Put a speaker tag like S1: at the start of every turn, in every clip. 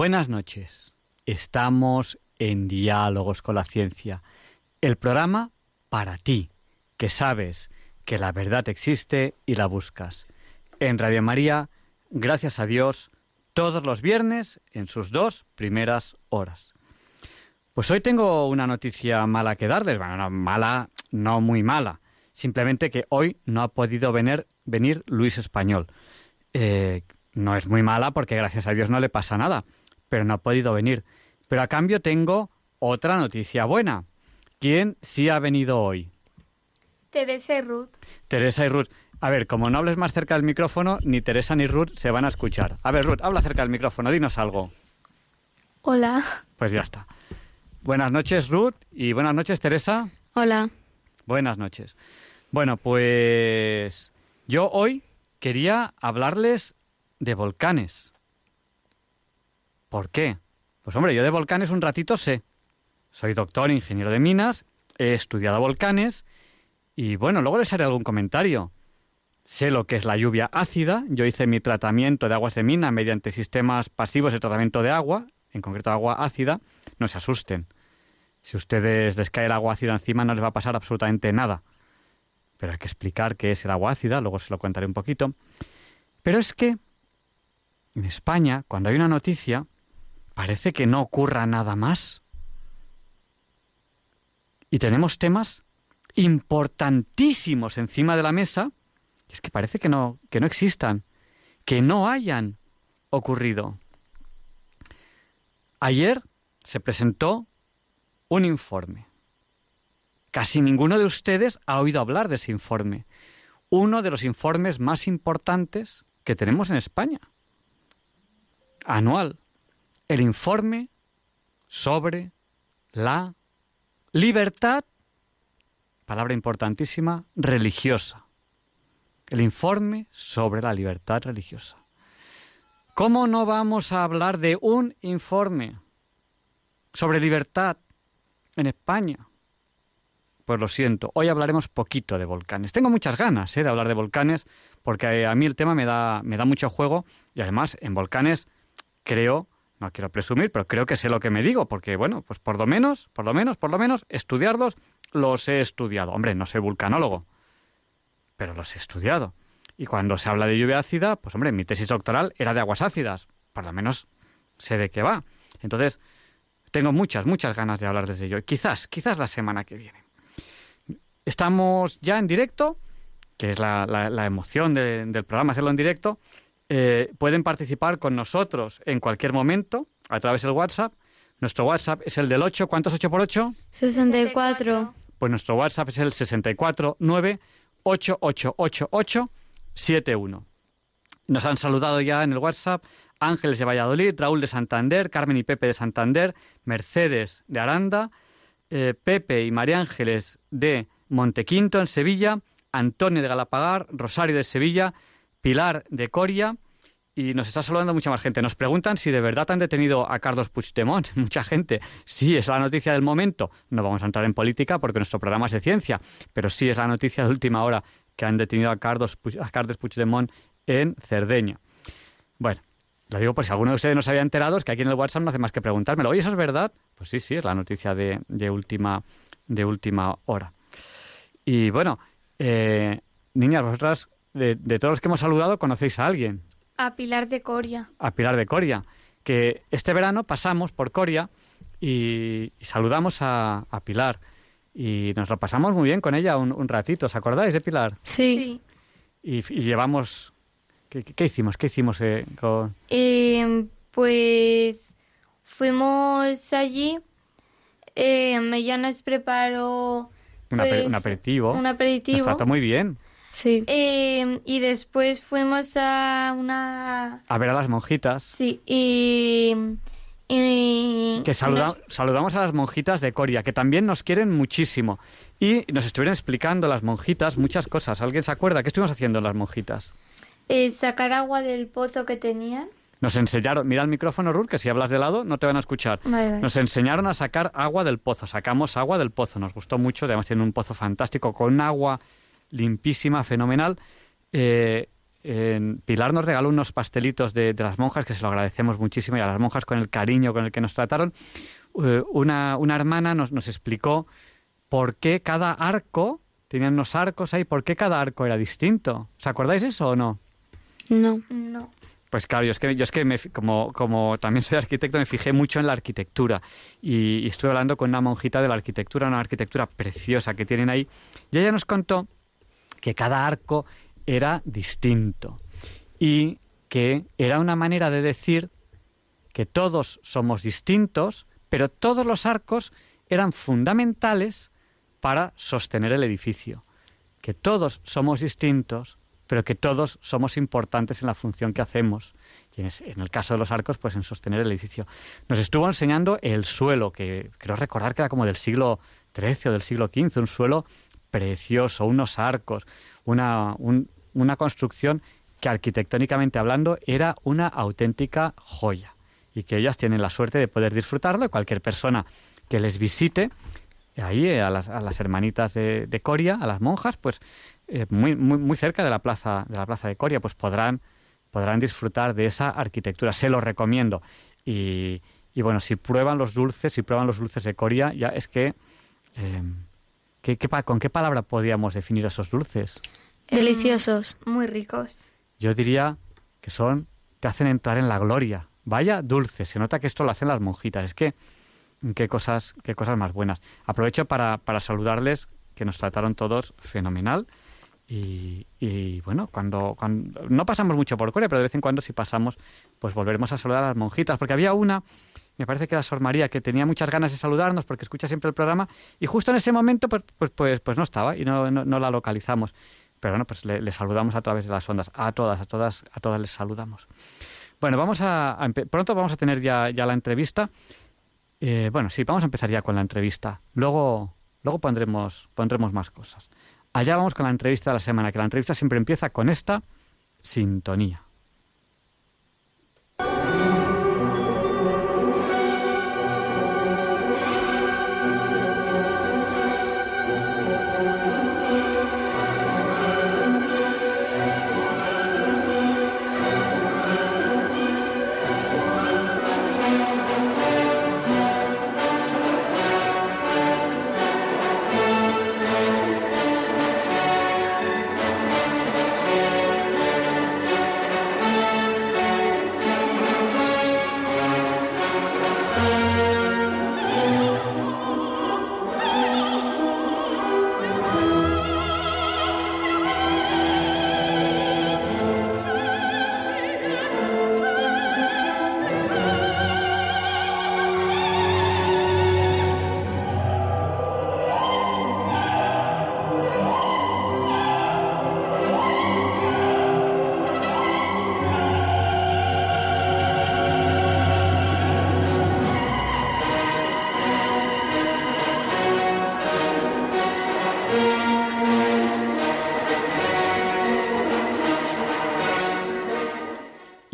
S1: Buenas noches. Estamos en Diálogos con la Ciencia, el programa para ti, que sabes que la verdad existe y la buscas. En Radio María, gracias a Dios, todos los viernes en sus dos primeras horas. Pues hoy tengo una noticia mala que darles. Bueno, no, mala, no muy mala. Simplemente que hoy no ha podido venir, venir Luis Español. Eh, no es muy mala porque gracias a Dios no le pasa nada, pero no ha podido venir. Pero a cambio tengo otra noticia buena. ¿Quién sí ha venido hoy?
S2: Teresa y Ruth.
S1: Teresa y Ruth. A ver, como no hables más cerca del micrófono, ni Teresa ni Ruth se van a escuchar. A ver, Ruth, habla cerca del micrófono, dinos algo.
S2: Hola.
S1: Pues ya está. Buenas noches, Ruth, y buenas noches, Teresa.
S2: Hola.
S1: Buenas noches. Bueno, pues yo hoy quería hablarles de volcanes. ¿Por qué? Pues hombre, yo de volcanes un ratito sé. Soy doctor, ingeniero de minas, he estudiado volcanes y bueno, luego les haré algún comentario. Sé lo que es la lluvia ácida, yo hice mi tratamiento de aguas de mina mediante sistemas pasivos de tratamiento de agua, en concreto agua ácida, no se asusten. Si ustedes les cae el agua ácida encima no les va a pasar absolutamente nada. Pero hay que explicar qué es el agua ácida, luego se lo contaré un poquito. Pero es que en España, cuando hay una noticia, parece que no ocurra nada más. Y tenemos temas importantísimos encima de la mesa, es que parece que no, que no existan, que no hayan ocurrido. Ayer se presentó un informe. Casi ninguno de ustedes ha oído hablar de ese informe. Uno de los informes más importantes que tenemos en España. Anual. El informe sobre la libertad, palabra importantísima, religiosa. El informe sobre la libertad religiosa. ¿Cómo no vamos a hablar de un informe sobre libertad en España? Pues lo siento, hoy hablaremos poquito de volcanes. Tengo muchas ganas ¿eh? de hablar de volcanes porque a mí el tema me da, me da mucho juego y además en volcanes creo, no quiero presumir, pero creo que sé lo que me digo porque bueno, pues por lo menos, por lo menos, por lo menos estudiarlos los he estudiado. Hombre, no soy vulcanólogo, pero los he estudiado. Y cuando se habla de lluvia ácida, pues hombre, mi tesis doctoral era de aguas ácidas. Por lo menos sé de qué va. Entonces, tengo muchas, muchas ganas de hablar desde ello. Quizás, quizás la semana que viene. Estamos ya en directo, que es la, la, emoción del programa hacerlo en directo. Eh, pueden participar con nosotros en cualquier momento a través del WhatsApp. Nuestro WhatsApp es el del 8. ¿Cuántos 8 por 8?
S2: 64.
S1: Pues nuestro WhatsApp es el 649 888871. Nos han saludado ya en el WhatsApp Ángeles de Valladolid, Raúl de Santander, Carmen y Pepe de Santander, Mercedes de Aranda, eh, Pepe y María Ángeles de Montequinto en Sevilla, Antonio de Galapagar, Rosario de Sevilla, Pilar de Coria y nos está saludando mucha más gente. Nos preguntan si de verdad han detenido a Carlos Puigdemont. Mucha gente. Sí, es la noticia del momento. No vamos a entrar en política porque nuestro programa es de ciencia, pero sí es la noticia de última hora que han detenido a Carlos, a Carlos Puigdemont en Cerdeña. Bueno, lo digo por si alguno de ustedes no se había enterado, es que aquí en el WhatsApp no hace más que preguntármelo. Oye, ¿eso es verdad? Pues sí, sí, es la noticia de, de última, de última hora. Y bueno, eh, niñas, vosotras, de, de, todos los que hemos saludado, conocéis a alguien.
S2: A Pilar de Coria.
S1: A Pilar de Coria. Que este verano pasamos por Coria y, y saludamos a, a, Pilar. Y nos lo pasamos muy bien con ella un, un ratito. ¿Os acordáis de Pilar?
S2: Sí.
S1: Y, y llevamos. ¿qué, ¿qué, hicimos? ¿Qué hicimos eh, con.?
S2: Eh, pues. Fuimos allí. Eh, ella nos preparó
S1: un,
S2: pues,
S1: un, aperitivo.
S2: Un aperitivo.
S1: Nos trató muy bien.
S2: Sí. Eh, y después fuimos a una...
S1: A ver a las monjitas.
S2: Sí, y...
S1: que saludamos a las monjitas de Coria, que también nos quieren muchísimo. Y nos estuvieron explicando las monjitas muchas cosas. ¿Alguien se acuerda? ¿Qué estuvimos haciendo las monjitas?
S2: Eh, sacar agua del pozo que tenían.
S1: Nos enseñaron, mira el micrófono, Ruth, que si hablas de lado no te van a escuchar. Nos enseñaron a sacar agua del pozo. Sacamos agua del pozo. Nos gustó mucho. Además, tiene un pozo fantástico con agua limpísima, fenomenal. Eh, Pilar nos regaló unos pastelitos de, las monjas que se lo agradecemos muchísimo y a las monjas con el cariño con el que nos trataron. Eh, una, una, hermana nos, nos explicó por qué cada arco, tenían unos arcos ahí, por qué cada arco era distinto. ¿Os acordáis eso o no?
S2: No. No.
S1: Pues claro, yo es que, yo es que me, como, como también soy arquitecto, me fijé mucho en la arquitectura y, estuve hablando con una monjita de la arquitectura, una arquitectura preciosa que tienen ahí, y ella nos contó que cada arco era distinto y que era una manera de decir que todos somos distintos, pero todos los arcos eran fundamentales para sostener el edificio, que todos somos distintos, pero que todos somos importantes en la función que hacemos. Y en, el caso de los arcos, pues en sostener el edificio. Nos estuvo enseñando el suelo, que creo recordar que era como del siglo XIII o del siglo XV, un suelo precioso, unos arcos, una, una construcción que arquitectónicamente hablando era una auténtica joya y que ellas tienen la suerte de poder disfrutarlo. Cualquier persona que les visite ahí eh, a las, a las hermanitas de, Coria, a las monjas, pues eh, muy, muy, muy cerca de la plaza de la plaza de Coria, pues podrán podrán disfrutar de esa arquitectura. Se lo recomiendo. Y, y bueno, si prueban los dulces, si prueban los dulces de Coria, ya es que eh, ¿con qué palabra podríamos definir esos dulces?
S2: Deliciosos, muy ricos.
S1: Yo diría que son te hacen entrar en la gloria. Vaya dulce, se nota que esto lo hacen las monjitas. Es que qué cosas, qué cosas más buenas. Aprovecho para, para saludarles, que nos trataron todos fenomenal. Y, y bueno, cuando, cuando, no pasamos mucho por Corea, pero de vez en cuando si pasamos, pues volveremos a saludar a las monjitas, porque había una, me parece que era Sor María, que tenía muchas ganas de saludarnos porque escucha siempre el programa, y justo en ese momento pues, pues, pues, pues no estaba y no, no, la localizamos. Pero bueno, pues le, saludamos a través de las ondas, a todas, a todas, a todas les saludamos. Bueno, vamos a, pronto vamos a tener ya, ya la entrevista eh, bueno, sí, vamos a empezar ya con la entrevista. Luego, luego pondremos, pondremos más cosas. Allá vamos con la entrevista de la semana, que la entrevista siempre empieza con esta sintonía.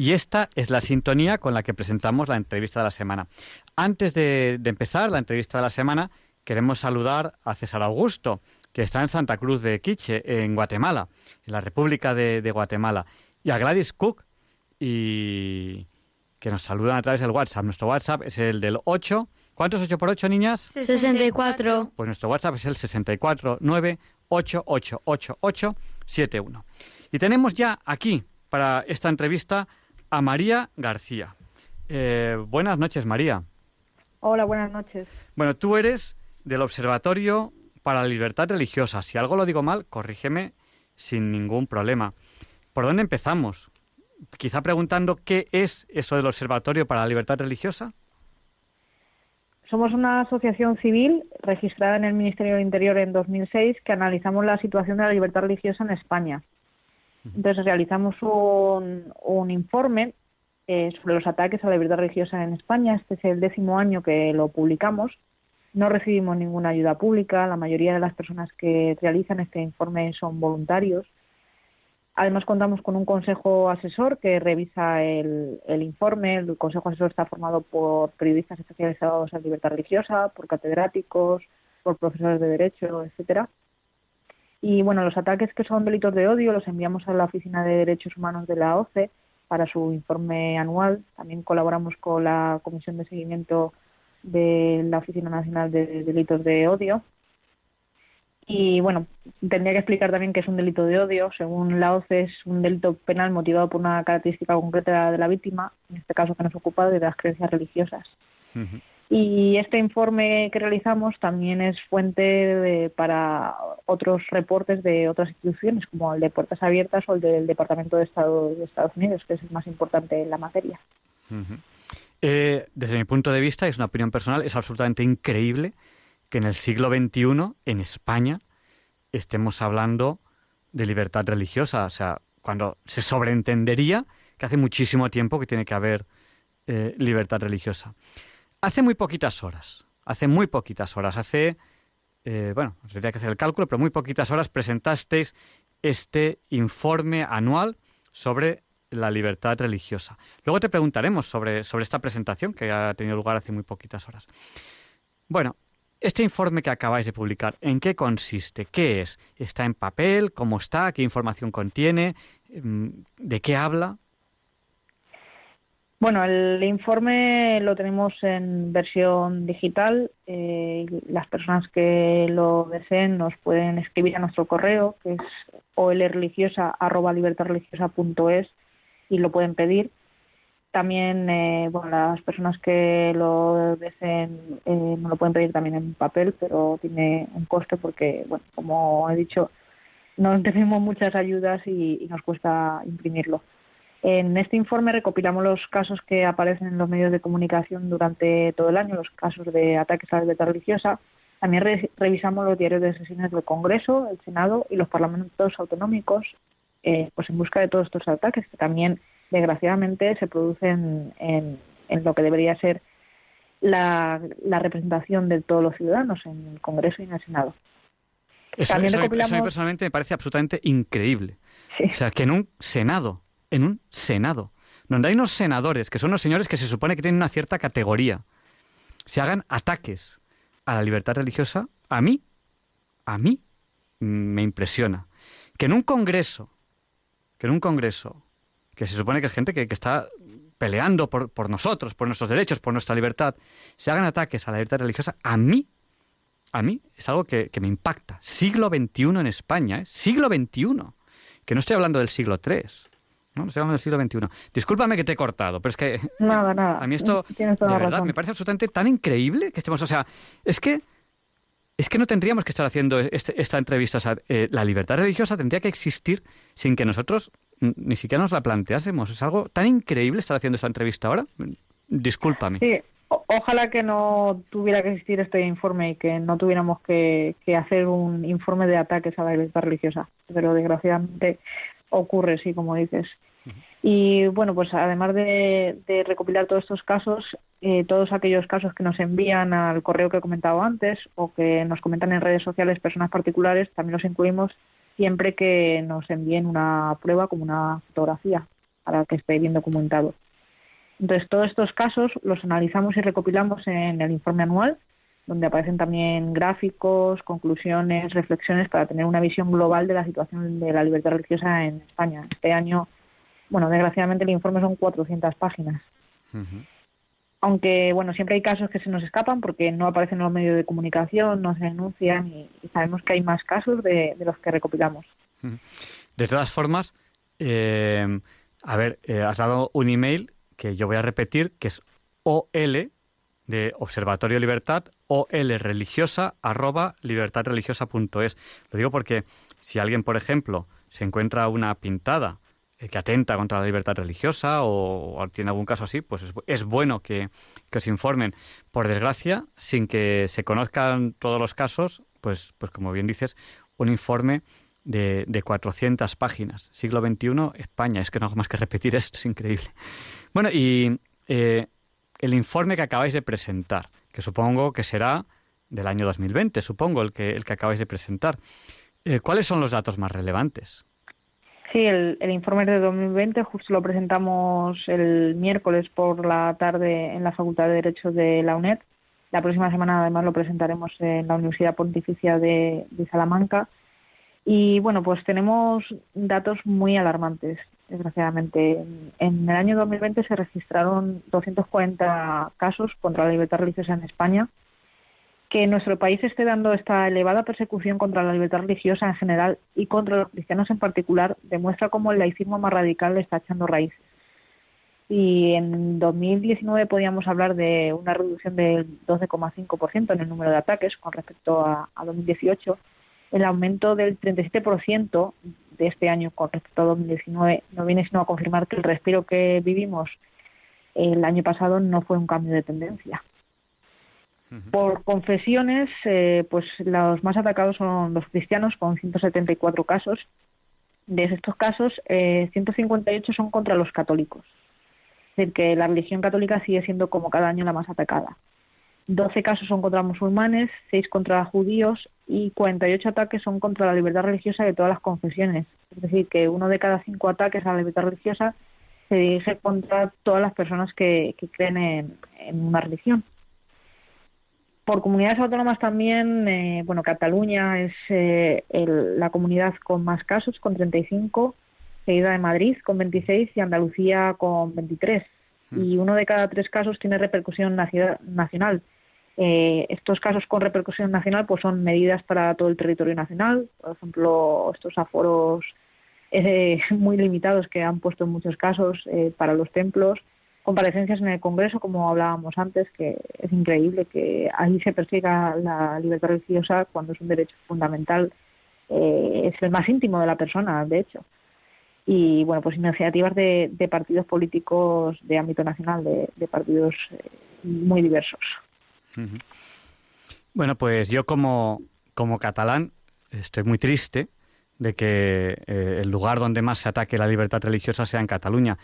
S1: Y esta es la sintonía con la que presentamos la entrevista de la semana. Antes de, empezar la entrevista de la semana, queremos saludar a César Augusto, que está en Santa Cruz de Quiche, en Guatemala, en la República de, Guatemala, y a Gladys Cook, y que nos saludan a través del WhatsApp. Nuestro WhatsApp es el del 8. ¿Cuántos 8 por 8, niñas?
S2: 64.
S1: Pues nuestro WhatsApp es el 649888871. Y tenemos ya aquí, para esta entrevista, a María García. Eh, buenas noches, María.
S3: Hola, buenas noches.
S1: Bueno, tú eres del Observatorio para la Libertad Religiosa. Si algo lo digo mal, corrígeme sin ningún problema. ¿Por dónde empezamos? Quizá preguntando qué es eso del Observatorio para la Libertad Religiosa.
S3: somos una asociación civil registrada en el Ministerio del Interior en 2006 que analizamos la situación de la libertad religiosa en España. Entonces realizamos un, un informe eh, sobre los ataques a la libertad religiosa en España. Este es el décimo año que lo publicamos. No recibimos ninguna ayuda pública. La mayoría de las personas que realizan este informe son voluntarios. Además, contamos con un consejo asesor que revisa el, informe. El consejo asesor está formado por periodistas especializados en libertad religiosa, por catedráticos, por profesores de derecho, etcétera. Y bueno, los ataques que son delitos de odio los enviamos a la Oficina de Derechos Humanos de la OCE para su informe anual. También colaboramos con la Comisión de Seguimiento de la Oficina Nacional de Delitos de Odio y bueno, tendría que explicar también que es un delito de odio. Según la OCE, es un delito penal motivado por una característica concreta de la víctima, en este caso que nos ocupa de las creencias religiosas. Y este informe que realizamos también es fuente para otros reportes de otras instituciones, como el de Puertas Abiertas o el del Departamento de Estado de Estados Unidos, que es el más importante en la materia.
S1: Eh, desde mi punto de vista, es una opinión personal, es absolutamente increíble que en el siglo XXI, en España, estemos hablando de libertad religiosa. O sea, cuando se sobreentendería que hace muchísimo tiempo que tiene que haber eh, libertad religiosa. Hace muy poquitas horas, hace muy poquitas horas, hace, eh, bueno, tendría que hacer el cálculo, pero muy poquitas horas presentasteis este informe anual sobre la libertad religiosa. Luego te preguntaremos sobre, sobre esta presentación que ha tenido lugar hace muy poquitas horas. Bueno, este informe que acabáis de publicar, ¿en qué consiste? ¿Qué es? ¿Está en papel? ¿Cómo está? ¿Qué información contiene? Mm, ¿De qué habla?
S3: Bueno, el informe lo tenemos en versión digital. Eh, las personas que lo deseen nos pueden escribir a nuestro correo, que es olreligiosa.libertadreligiosa.es y lo pueden pedir. También, eh, bueno, las personas que lo deseen eh, lo pueden pedir también en papel, pero tiene un coste porque, bueno, como he dicho, no tenemos muchas ayudas y, nos cuesta imprimirlo. En este informe recopilamos los casos que aparecen en los medios de comunicación durante todo el año, los casos de ataques a la libertad religiosa. También revisamos los diarios de sesiones del Congreso, el Senado y los parlamentos autonómicos, eh, pues en busca de todos estos ataques que también desgraciadamente se producen en, lo que debería ser la, representación de todos los ciudadanos en el Congreso y en el Senado.
S1: Eso, También a mí personalmente me parece absolutamente increíble. O sea, que en un Senado, en un Senado, donde hay unos senadores, que son los señores que se supone que tienen una cierta categoría, se hagan ataques a la libertad religiosa, a mí, a mí me impresiona. Que en un Congreso, que en un Congreso que se supone que es gente que, está peleando por, por, nosotros, por nuestros derechos, por nuestra libertad, se hagan ataques a la libertad religiosa, a mí, a mí es algo que, me impacta. Siglo XXI en España, ¿eh? siglo XXI, que no estoy hablando del siglo III. No, hablando del siglo XXI. Discúlpame que te he cortado, pero es que
S3: nada, nada.
S1: a mí esto de verdad me parece absolutamente tan increíble que estemos, o sea, es que es que no tendríamos que estar haciendo este, esta entrevista. O sea, eh, la libertad religiosa tendría que existir sin que nosotros ni siquiera nos la planteásemos. Es algo tan increíble estar haciendo esta entrevista ahora. Discúlpame.
S3: Sí, ojalá que no tuviera que existir este informe y que no tuviéramos que, hacer un informe de ataques a la libertad religiosa. Pero desgraciadamente ocurre, sí, como dices. Y bueno, pues además de, recopilar todos estos casos, eh, todos aquellos casos que nos envían al correo que he comentado antes o que nos comentan en redes sociales personas particulares, también los incluimos siempre que nos envíen una prueba como una fotografía para que esté bien documentado. Entonces, todos estos casos los analizamos y recopilamos en el informe anual, donde aparecen también gráficos, conclusiones, reflexiones para tener una visión global de la situación de la libertad religiosa en España. Este año, bueno, desgraciadamente el informe son 400 páginas aunque bueno siempre hay casos que se nos escapan porque no aparecen en los medios de comunicación, no se denuncian y, sabemos que hay más casos de, los que recopilamos.
S1: De todas formas, eh, a ver, eh, has dado un email que yo voy a repetir, que es OL de Observatorio Libertad, OL religiosa arroba libertadreligiosa.es. Lo digo porque si alguien, por ejemplo, se encuentra una pintada que atenta contra la libertad religiosa o, tiene algún caso así, pues es, bueno que, que, os informen. Por desgracia, sin que se conozcan todos los casos, pues, pues como bien dices, un informe de, de 400 páginas. Siglo XXI, España. Es que no hago más que repetir esto, es increíble. Bueno, y eh, el informe que acabáis de presentar, que supongo que será del año 2020, supongo, el que, el que acabáis de presentar. Eh, ¿Cuáles son los datos más relevantes?
S3: Sí, el, informe de 2020 justo lo presentamos el miércoles por la tarde en la Facultad de Derecho de la UNED. La próxima semana además lo presentaremos en la Universidad Pontificia de, Salamanca. Y bueno, pues tenemos datos muy alarmantes, desgraciadamente. En el año 2020 se registraron 240 casos contra la libertad religiosa en España que nuestro país esté dando esta elevada persecución contra la libertad religiosa en general y contra los cristianos en particular demuestra cómo el laicismo más radical le está echando raíces. Y en 2019 podíamos hablar de una reducción del 12,5% en el número de ataques con respecto a, 2018, el aumento del 37% de este año con respecto a 2019 no viene sino a confirmar que el respiro que vivimos el año pasado no fue un cambio de tendencia. Por confesiones, eh, pues los más atacados son los cristianos, con 174 casos. De estos casos, 158 eh, son contra los católicos. Es decir, que la religión católica sigue siendo como cada año la más atacada. 12 casos son contra musulmanes, 6 contra judíos y 48 ataques son contra la libertad religiosa de todas las confesiones. Es decir, que uno de cada cinco ataques a la libertad religiosa se dirige contra todas las personas que, creen en una religión. Por comunidades autónomas también, eh, bueno, Cataluña es eh, la comunidad con más casos, con 35, seguida de Madrid con 26 y Andalucía con 23. Hmm. Y uno de cada tres casos tiene repercusión nacional. Eh, estos casos con repercusión nacional pues son medidas para todo el territorio nacional, por ejemplo, estos aforos muy limitados que han puesto en muchos casos para los templos, comparecencias en el Congreso, como hablábamos antes, que es increíble que ahí se persiga la libertad religiosa cuando es un derecho fundamental, eh, es el más íntimo de la persona, de hecho. Y bueno, pues iniciativas de, partidos políticos de ámbito nacional, de, partidos eh, muy diversos.
S1: Bueno, pues yo como, como catalán estoy muy triste de que eh, el lugar donde más se ataque la libertad religiosa sea en Cataluña.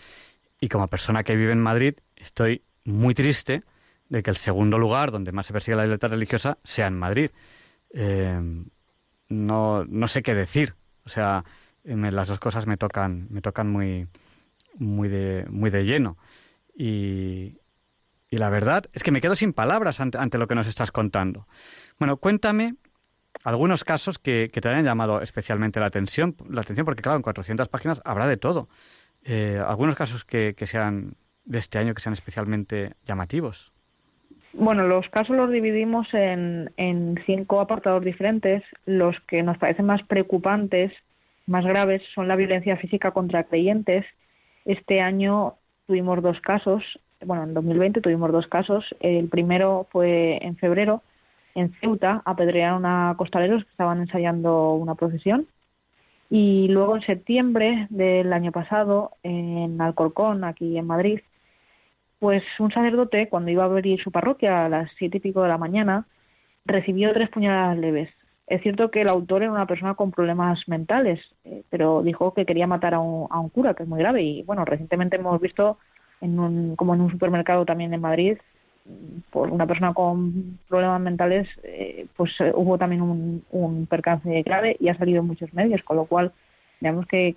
S1: Y como persona que vive en Madrid, estoy muy triste de que el segundo lugar donde más se persigue la libertad religiosa sea en Madrid. Eh, no, no sé qué decir. O sea, las dos cosas me tocan, me tocan muy, muy de, muy de lleno. Y, y la verdad es que me quedo sin palabras ante, lo que nos estás contando. Bueno, cuéntame algunos casos que, que, te hayan llamado especialmente la atención, la atención, porque claro, en 400 páginas habrá de todo. Eh, algunos casos que, sean de este año que sean especialmente llamativos.
S3: Bueno, los casos los dividimos en, en cinco apartados diferentes. Los que nos parecen más preocupantes, más graves, son la violencia física contra creyentes. Este año tuvimos dos casos, bueno, en 2020 tuvimos dos casos. El primero fue en febrero, en Ceuta, apedrearon a costaleros que estaban ensayando una procesión y luego en septiembre del año pasado, en Alcorcón, aquí en Madrid, pues un sacerdote, cuando iba a abrir su parroquia a las siete y pico de la mañana, recibió tres puñaladas leves. Es cierto que el autor era una persona con problemas mentales, eh, pero dijo que quería matar a un, a un, cura, que es muy grave. Y bueno, recientemente hemos visto, en un, como en un supermercado también en Madrid, por una persona con problemas mentales, eh, pues eh, hubo también un, percance grave y ha salido en muchos medios, con lo cual digamos que,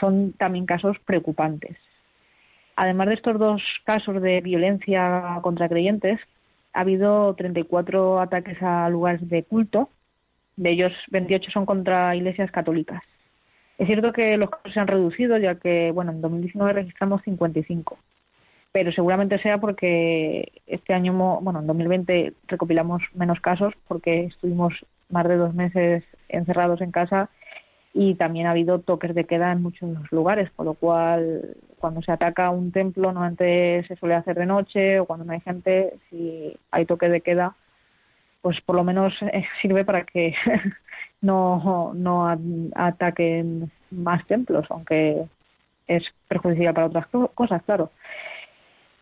S3: son también casos preocupantes. Además de estos dos casos de violencia contra creyentes, ha habido 34 ataques a lugares de culto, de ellos 28 son contra iglesias católicas. Es cierto que los casos se han reducido, ya que bueno, en 2019 registramos 55 pero seguramente sea porque este año, bueno, en 2020 recopilamos menos casos porque estuvimos más de dos meses encerrados en casa y también ha habido toques de queda en muchos lugares, con lo cual cuando se ataca un templo normalmente se suele hacer de noche o cuando no hay gente, si hay toque de queda, pues por lo menos eh, sirve para que no, no ataquen más templos, aunque es perjudicial para otras cosas, claro.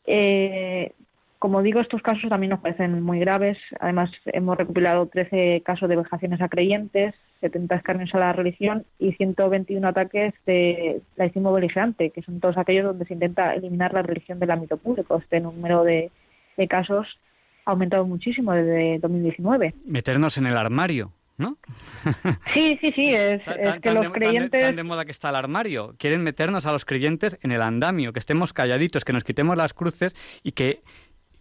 S3: Eh, como digo, estos casos también nos parecen muy graves. Además, hemos recopilado 13 casos de vejaciones a creyentes, 70 escarnios a la religión y 121 ataques de laicismo beligerante, que son todos aquellos donde se intenta eliminar la religión del ámbito público. Este número de, casos ha aumentado muchísimo desde 2019.
S1: Meternos en el armario. ¿no?
S3: Sí, sí, sí, es, que los creyentes...
S1: Tan de, moda que está el armario. Quieren meternos a los creyentes en el andamio, que estemos calladitos, que nos quitemos las cruces y que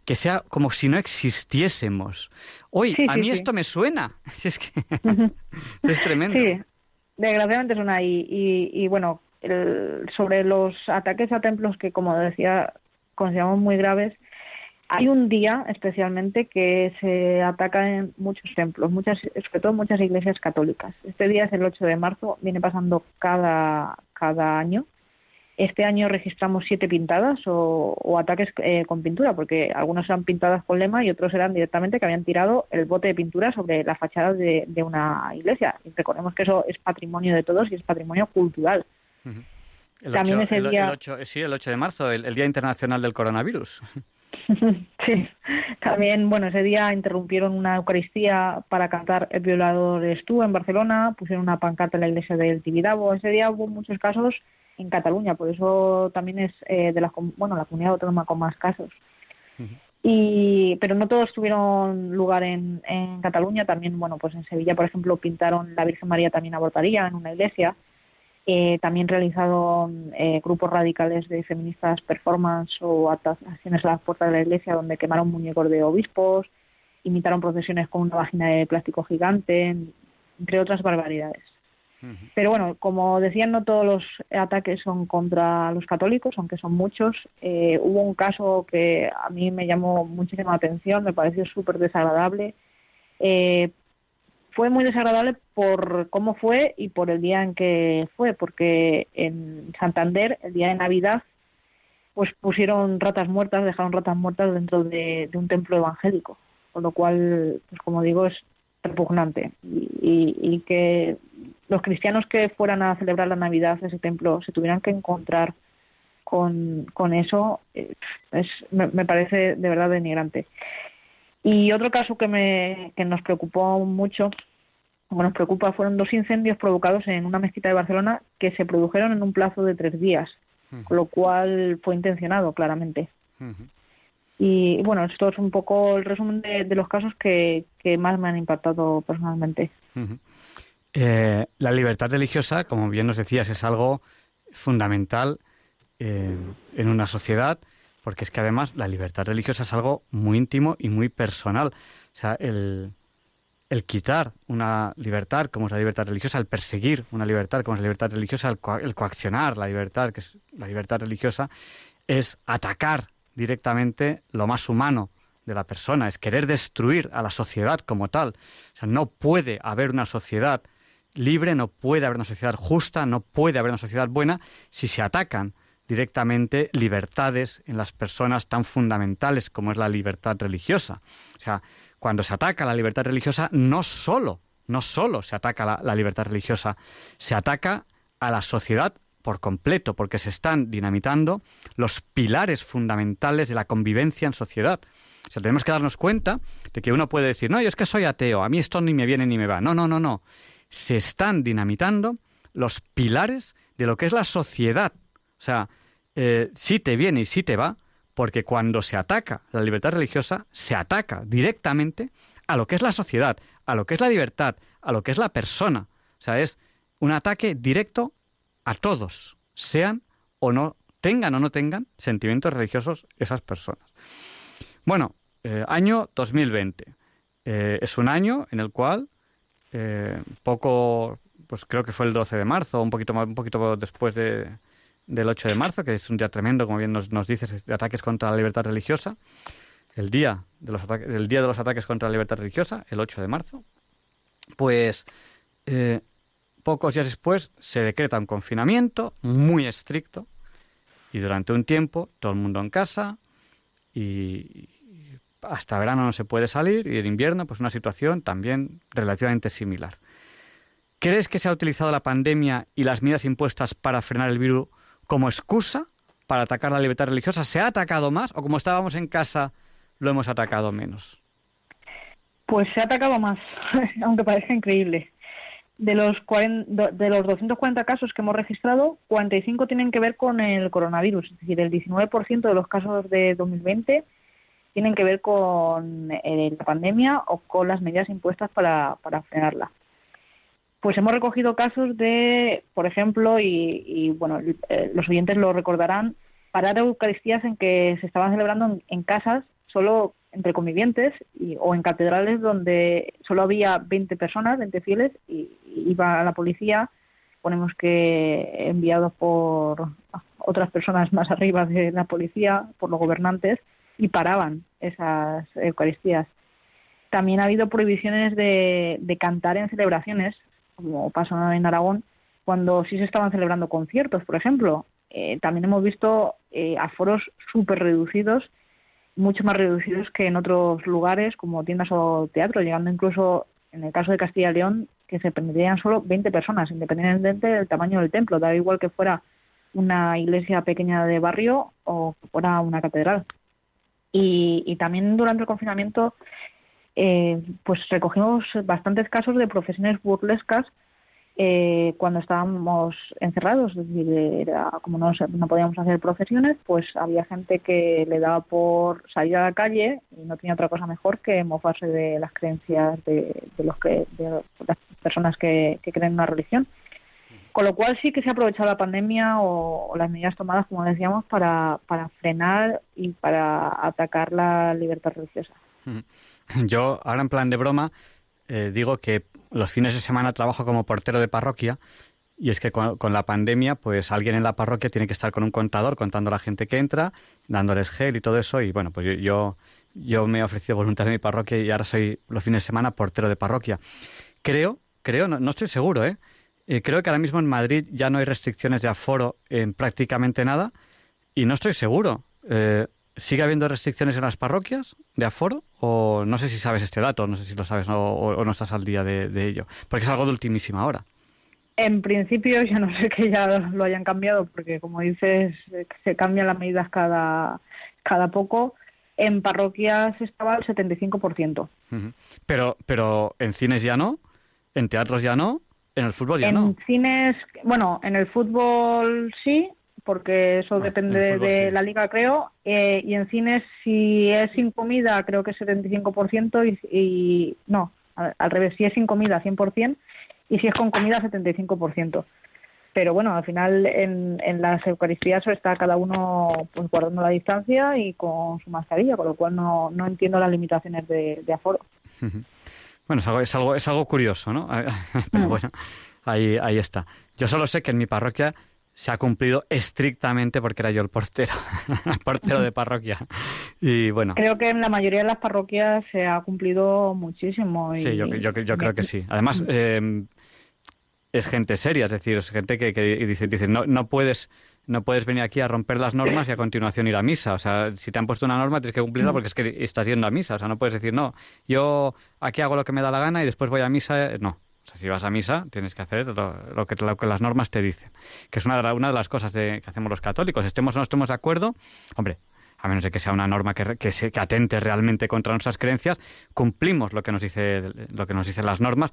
S1: que sea como si no existiésemos. Hoy, a mí esto me suena. Es que es tremendo.
S3: Sí, desgraciadamente suena. Y, y, bueno, sobre los ataques a templos que, como decía, consideramos muy graves, hay un día especialmente que se ataca en muchos templos, muchas, sobre todo muchas iglesias católicas. Este día es el 8 de marzo, viene pasando cada, cada año este año registramos siete pintadas o, ataques eh, con pintura, porque algunos eran pintadas con lema y otros eran directamente que habían tirado el bote de pintura sobre la fachada de, una iglesia. Y recordemos que eso es patrimonio de todos y es patrimonio cultural.
S1: También ese día... sí, el 8 de marzo, el, Día Internacional del Coronavirus.
S3: sí, también, bueno, ese día interrumpieron una Eucaristía para cantar El violador es tú en Barcelona, pusieron una pancarta en la iglesia del Tibidabo. Ese día hubo muchos casos en Cataluña, por eso también es eh, de la, bueno, la comunidad autónoma con más casos. Y, pero no todos tuvieron lugar en, en Cataluña, también, bueno, pues en Sevilla, por ejemplo, pintaron la Virgen María también abortaría en una iglesia. Eh, también realizaron eh, grupos radicales de feministas performance o acciones a las puertas de la iglesia donde quemaron muñecos de obispos, imitaron procesiones con una vagina de plástico gigante, entre otras barbaridades. Pero bueno, como decían, no todos los ataques son contra los católicos, aunque son muchos. Eh, hubo un caso que a mí me llamó muchísima atención, me pareció súper desagradable. Eh, fue muy desagradable por cómo fue y por el día en que fue, porque en Santander, el día de Navidad, pues pusieron ratas muertas, dejaron ratas muertas dentro de, un templo evangélico, con lo cual, pues como digo, es repugnante y, que los cristianos que fueran a celebrar la Navidad a ese templo se tuvieran que encontrar con, con eso, eh, es, me, parece de verdad denigrante. Y otro caso que, me, que nos preocupó mucho, como nos preocupa, fueron dos incendios provocados en una mezquita de Barcelona que se produjeron en un plazo de tres días, lo cual fue intencionado claramente. Y bueno, esto es un poco el resumen de, los casos que, que, más me han impactado personalmente.
S1: Eh, la libertad religiosa, como bien nos decías, es algo fundamental eh, en una sociedad, porque es que además la libertad religiosa es algo muy íntimo y muy personal. O sea, el, el quitar una libertad como es la libertad religiosa, el perseguir una libertad como es la libertad religiosa, el, coaccionar la libertad, que es la libertad religiosa, es atacar directamente lo más humano de la persona, es querer destruir a la sociedad como tal. O sea, no puede haber una sociedad libre, no puede haber una sociedad justa, no puede haber una sociedad buena si se atacan directamente libertades en las personas tan fundamentales como es la libertad religiosa. O sea, cuando se ataca la libertad religiosa, no solo, no solo se ataca la, libertad religiosa, se ataca a la sociedad por completo, porque se están dinamitando los pilares fundamentales de la convivencia en sociedad. O sea, tenemos que darnos cuenta de que uno puede decir, no, yo es que soy ateo, a mí esto ni me viene ni me va. No, no, no, no se están dinamitando los pilares de lo que es la sociedad. O sea, eh, si te viene y si te va, porque cuando se ataca la libertad religiosa, se ataca directamente a lo que es la sociedad, a lo que es la libertad, a lo que es la persona. O sea, es un ataque directo a todos, sean o no, tengan o no tengan sentimientos religiosos esas personas. Bueno, eh, año 2020. Eh, es un año en el cual eh, poco, pues creo que fue el 12 de marzo, un poquito, un poquito después de, del 8 de marzo, que es un día tremendo, como bien nos, dices, de ataques contra la libertad religiosa, el día, de los ataques, el día de los ataques contra la libertad religiosa, el 8 de marzo, pues eh, pocos días después se decreta un confinamiento muy estricto y durante un tiempo todo el mundo en casa y, hasta verano no se puede salir y en invierno pues una situación también relativamente similar. ¿Crees que se ha utilizado la pandemia y las medidas impuestas para frenar el virus como excusa para atacar la libertad religiosa? ¿Se ha atacado más o como estábamos en casa lo hemos atacado menos?
S3: Pues se ha atacado más, aunque parezca increíble. De los, de los 240 casos que hemos registrado, 45 tienen que ver con el coronavirus, es decir, el 19% de los casos de 2020 tienen que ver con eh, la pandemia o con las medidas impuestas para, para frenarla. Pues hemos recogido casos de, por ejemplo, y, bueno, eh, los oyentes lo recordarán, parar Eucaristías en que se estaban celebrando en, casas solo entre convivientes y, o en catedrales donde solo había 20 personas, 20 fieles, y, iba la policía, ponemos que enviados por otras personas más arriba de la policía, por los gobernantes, y paraban esas Eucaristías. También ha habido prohibiciones de cantar en celebraciones, como pasó en Aragón, cuando sí se estaban celebrando conciertos, por ejemplo. Eh, también hemos visto eh, aforos súper reducidos, mucho más reducidos que en otros lugares como tiendas o teatros, llegando incluso, en el caso de Castilla y León, que se permitirían solo 20 personas, independientemente del tamaño del templo, da igual que fuera una iglesia pequeña de barrio o fuera una catedral. Y, y también durante el confinamiento eh, pues recogimos bastantes casos de profesiones burlescas eh, cuando estábamos encerrados, es decir, era, como no, no podíamos hacer profesiones, pues había gente que le daba por salir a la calle y no tenía otra cosa mejor que mofarse de las creencias de, los que de las personas que, creen en una religión. Con lo cual sí que se ha aprovechado la pandemia o, las medidas tomadas, como decíamos, para, para frenar y para atacar la libertad religiosa.
S1: Yo, ahora en plan de broma, eh, digo que los fines de semana trabajo como portero de parroquia y es que con, la pandemia, pues alguien en la parroquia tiene que estar con un contador contando a la gente que entra, dándoles gel y todo eso. Y bueno, pues yo, yo, me he ofrecido voluntario en mi parroquia y ahora soy los fines de semana portero de parroquia. Creo, creo, no, estoy seguro, ¿eh? ¿eh? Creo que ahora mismo en Madrid ya no hay restricciones de aforo en prácticamente nada y no estoy seguro. Eh, ¿Sigue habiendo restricciones en las parroquias de aforo? O no sé si sabes este dato, no sé si lo sabes o, no estás al día de, ello, porque es algo de ultimísima hora.
S3: En principio, ya no sé que ya lo hayan cambiado, porque como dices, se cambian las medidas cada, cada poco. En parroquias estaba el 75%.
S1: pero, pero en cines ya no, en teatros ya no, en el fútbol ya no.
S3: En cines, bueno, en el fútbol sí, porque eso ah, depende de la liga, creo. Eh, y en cines, si es sin comida, creo que es 75%, y, y no, al, revés, si es sin comida, 100%, y si es con comida, 75%. Pero bueno, al final en, en las Eucaristías está cada uno pues guardando la distancia y con su mascarilla, con lo cual no, no entiendo las limitaciones de, aforo.
S1: Bueno, es algo, es algo, es algo curioso, ¿no? Pero mm. bueno, ahí, ahí está. Yo solo sé que en mi parroquia se ha cumplido estrictamente porque era yo el portero, el portero de parroquia. Y bueno.
S3: Creo que en la mayoría de las parroquias se ha cumplido muchísimo.
S1: Sí, yo, creo que sí. Además, eh, es gente seria, es decir, es gente que, dice, dice no, no puedes no puedes venir aquí a romper las normas y a continuación ir a misa. O sea, si te han puesto una norma, tienes que cumplirla porque es que estás yendo a misa. O sea, no puedes decir, no, yo aquí hago lo que me da la gana y después voy a misa. No, si vas a misa, tienes que hacer lo, que, las normas te dicen. Que es una de, las cosas que hacemos los católicos. Estemos o no estemos de acuerdo, hombre, a menos de que sea una norma que, que atente realmente contra nuestras creencias, cumplimos lo que nos dice lo que nos dicen las normas.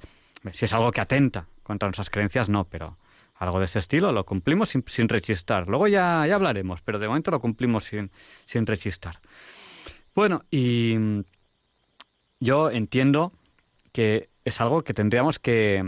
S1: Si es algo que atenta contra nuestras creencias, no, pero algo de ese estilo lo cumplimos sin, sin rechistar. Luego ya, ya hablaremos, pero de momento lo cumplimos sin, sin rechistar. Bueno, y yo entiendo que es algo que tendríamos que,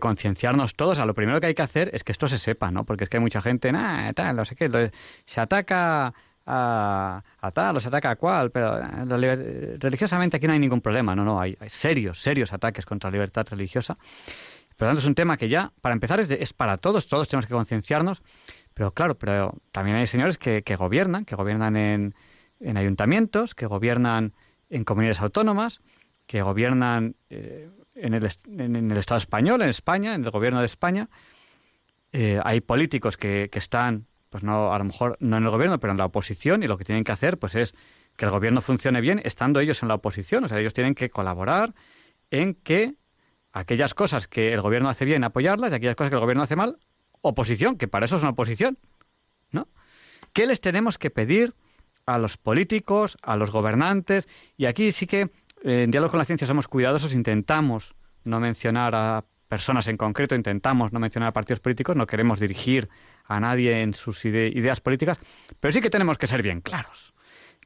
S1: concienciarnos todos. A lo primero que hay que hacer es que esto se sepa, ¿no? Porque es que hay mucha gente, nada, tal, no sé qué, se ataca a, tal o se ataca a cual, pero eh, religiosamente aquí no hay ningún problema, no, no, hay, serios, serios ataques contra la libertad religiosa. Por lo tanto, es un tema que ya, para empezar, es, es para todos, todos tenemos que concienciarnos, pero claro, pero también hay señores que, gobiernan, que gobiernan en ayuntamientos, que gobiernan en comunidades autónomas, que gobiernan eh, en, el, en, el, Estado español, en España, en el gobierno de España. Eh, hay políticos que, que, están, pues no, a lo mejor no en el gobierno, pero en la oposición, y lo que tienen que hacer, pues es que el gobierno funcione bien estando ellos en la oposición. O sea, ellos tienen que colaborar en que aquellas cosas que el gobierno hace bien, apoyarlas, y aquellas cosas que el gobierno hace mal, oposición, que para eso es una oposición. ¿no? ¿Qué les tenemos que pedir a los políticos, a los gobernantes? Y aquí sí que en Diálogo con la Ciencia somos cuidadosos, intentamos no mencionar a personas en concreto, intentamos no mencionar a partidos políticos, no queremos dirigir a nadie en sus ideas políticas, pero sí que tenemos que ser bien claros.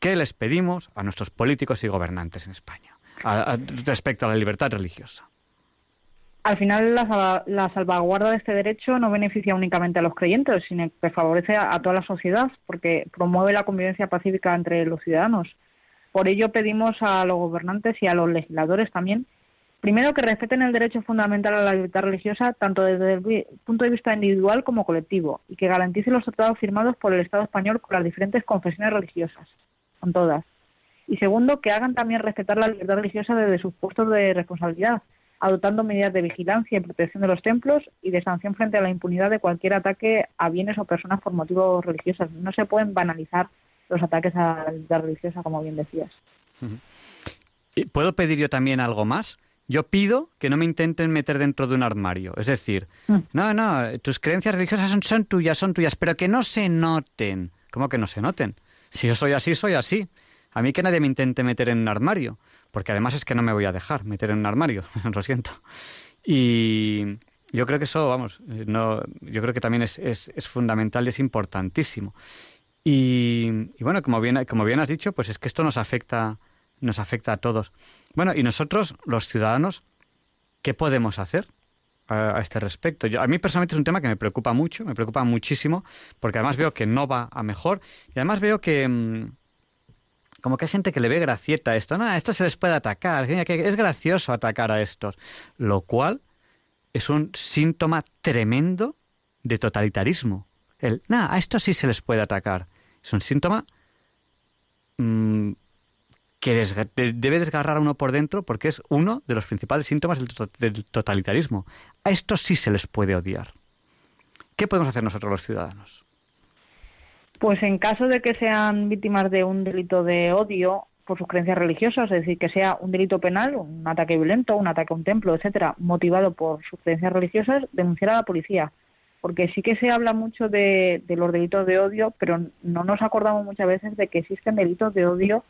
S1: ¿Qué les pedimos a nuestros políticos y gobernantes en España respecto a la libertad religiosa?
S3: Al final, la, salvaguarda de este derecho no beneficia únicamente a los creyentes, sino que favorece a toda la sociedad, porque promueve la convivencia pacífica entre los ciudadanos. Por ello pedimos a los gobernantes y a los legisladores también Primero, que respeten el derecho fundamental a la libertad religiosa, tanto desde el punto de vista individual como colectivo, y que garanticen los tratados firmados por el Estado español con las diferentes confesiones religiosas, con todas. Y segundo, que hagan también respetar la libertad religiosa desde sus puestos de responsabilidad, adoptando medidas de vigilancia y protección de los templos y de sanción frente a la impunidad de cualquier ataque a bienes o personas por motivos religiosos. No se pueden banalizar los ataques a la libertad religiosa, como bien decías.
S1: ¿Puedo pedir yo también algo más? Yo pido que no me intenten meter dentro de un armario. Es decir, mm. no, no, tus creencias religiosas son, son, tuyas, son tuyas, pero que no se noten. ¿Cómo que no se noten? Si yo soy así, soy así. A mí que nadie me intente meter en un armario, porque además es que no me voy a dejar meter en un armario, lo siento. Y yo creo que eso, vamos, eh, no, yo creo que también es, es, es fundamental y es importantísimo. Y, bueno, como bien, como bien has dicho, pues es que esto nos afecta nos afecta a todos. Bueno, y nosotros, los ciudadanos, ¿qué podemos hacer a, este respecto? A mí personalmente es un tema que me preocupa mucho, me preocupa muchísimo, porque además veo que no va a mejor y además veo que... Mm, como que hay gente que le ve gracieta a esto. No, esto se les puede atacar. Es gracioso atacar a estos. Lo cual es un síntoma tremendo de totalitarismo. El, nada, a esto sí se les puede atacar. Es un síntoma mm, que debe desgarrar a uno por dentro porque es uno de los principales síntomas del, totalitarismo. A estos sí se les puede odiar. ¿Qué podemos hacer nosotros los ciudadanos?
S3: Pues en caso de que sean víctimas de un delito de odio por sus creencias religiosas, es decir, que sea un delito penal, un ataque violento, un ataque a un templo, etcétera, motivado por sus creencias religiosas, denunciar a la policía. Porque sí que se habla mucho de los delitos de odio, pero no nos acordamos muchas veces de que existen delitos de odio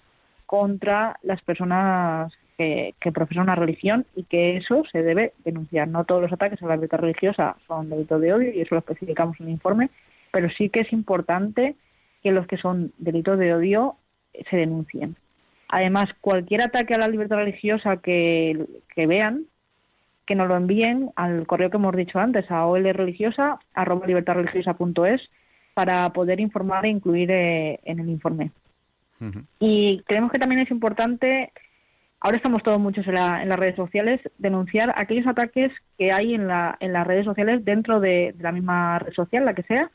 S3: contra las personas que, profesan una religión y que eso se debe denunciar. No todos los ataques a la libertad religiosa son delitos de odio y eso lo especificamos en el informe, pero sí que es importante que los que son delitos de odio se denuncien. Además, cualquier ataque a la libertad religiosa que, vean, que nos lo envíen al correo que hemos dicho antes, a olreligiosa.libertadreligiosa.es, para poder informar e incluir eh, en el informe. Y creemos que también es importante, ahora estamos todos muchos en, las redes sociales, denunciar aquellos ataques que hay en, la, en las redes sociales dentro de, la misma red social, la que sea.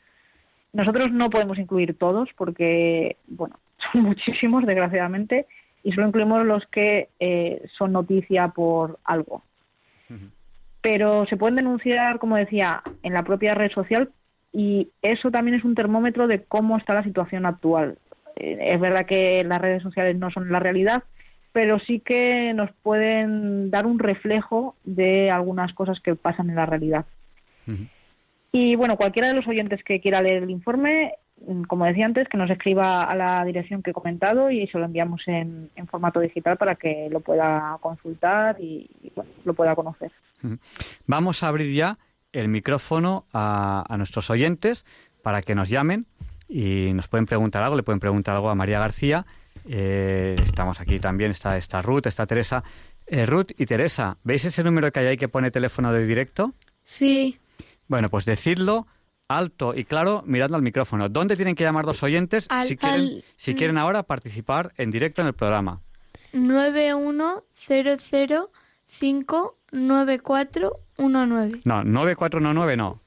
S3: Nosotros no podemos incluir todos porque, bueno, son muchísimos, desgraciadamente, y solo incluimos los que eh, son noticia por algo. Pero se pueden denunciar, como decía, en la propia red social y eso también es un termómetro de cómo está la situación actual. Es verdad que las redes sociales no son la realidad, pero sí que nos pueden dar un reflejo de algunas cosas que pasan en la realidad. Y bueno, cualquiera de los oyentes que quiera leer el informe, como decía antes, que nos escriba a la dirección que he comentado y se lo enviamos en, formato digital para que lo pueda consultar y, lo pueda conocer.
S1: Vamos a abrir ya el micrófono a, a nuestros oyentes para que nos llamen y nos pueden preguntar algo, le pueden preguntar algo a María García. Eh, estamos aquí también, está, está Ruth, está Teresa. Eh, Ruth y Teresa, ¿veis ese número que hay ahí que pone teléfono de directo?
S2: Sí.
S1: Bueno, pues decidlo alto y claro mirando al micrófono. ¿Dónde tienen que llamar los oyentes si, quieren, si quieren ahora participar en directo en el programa?
S2: 910059419.
S1: No, 9419 no.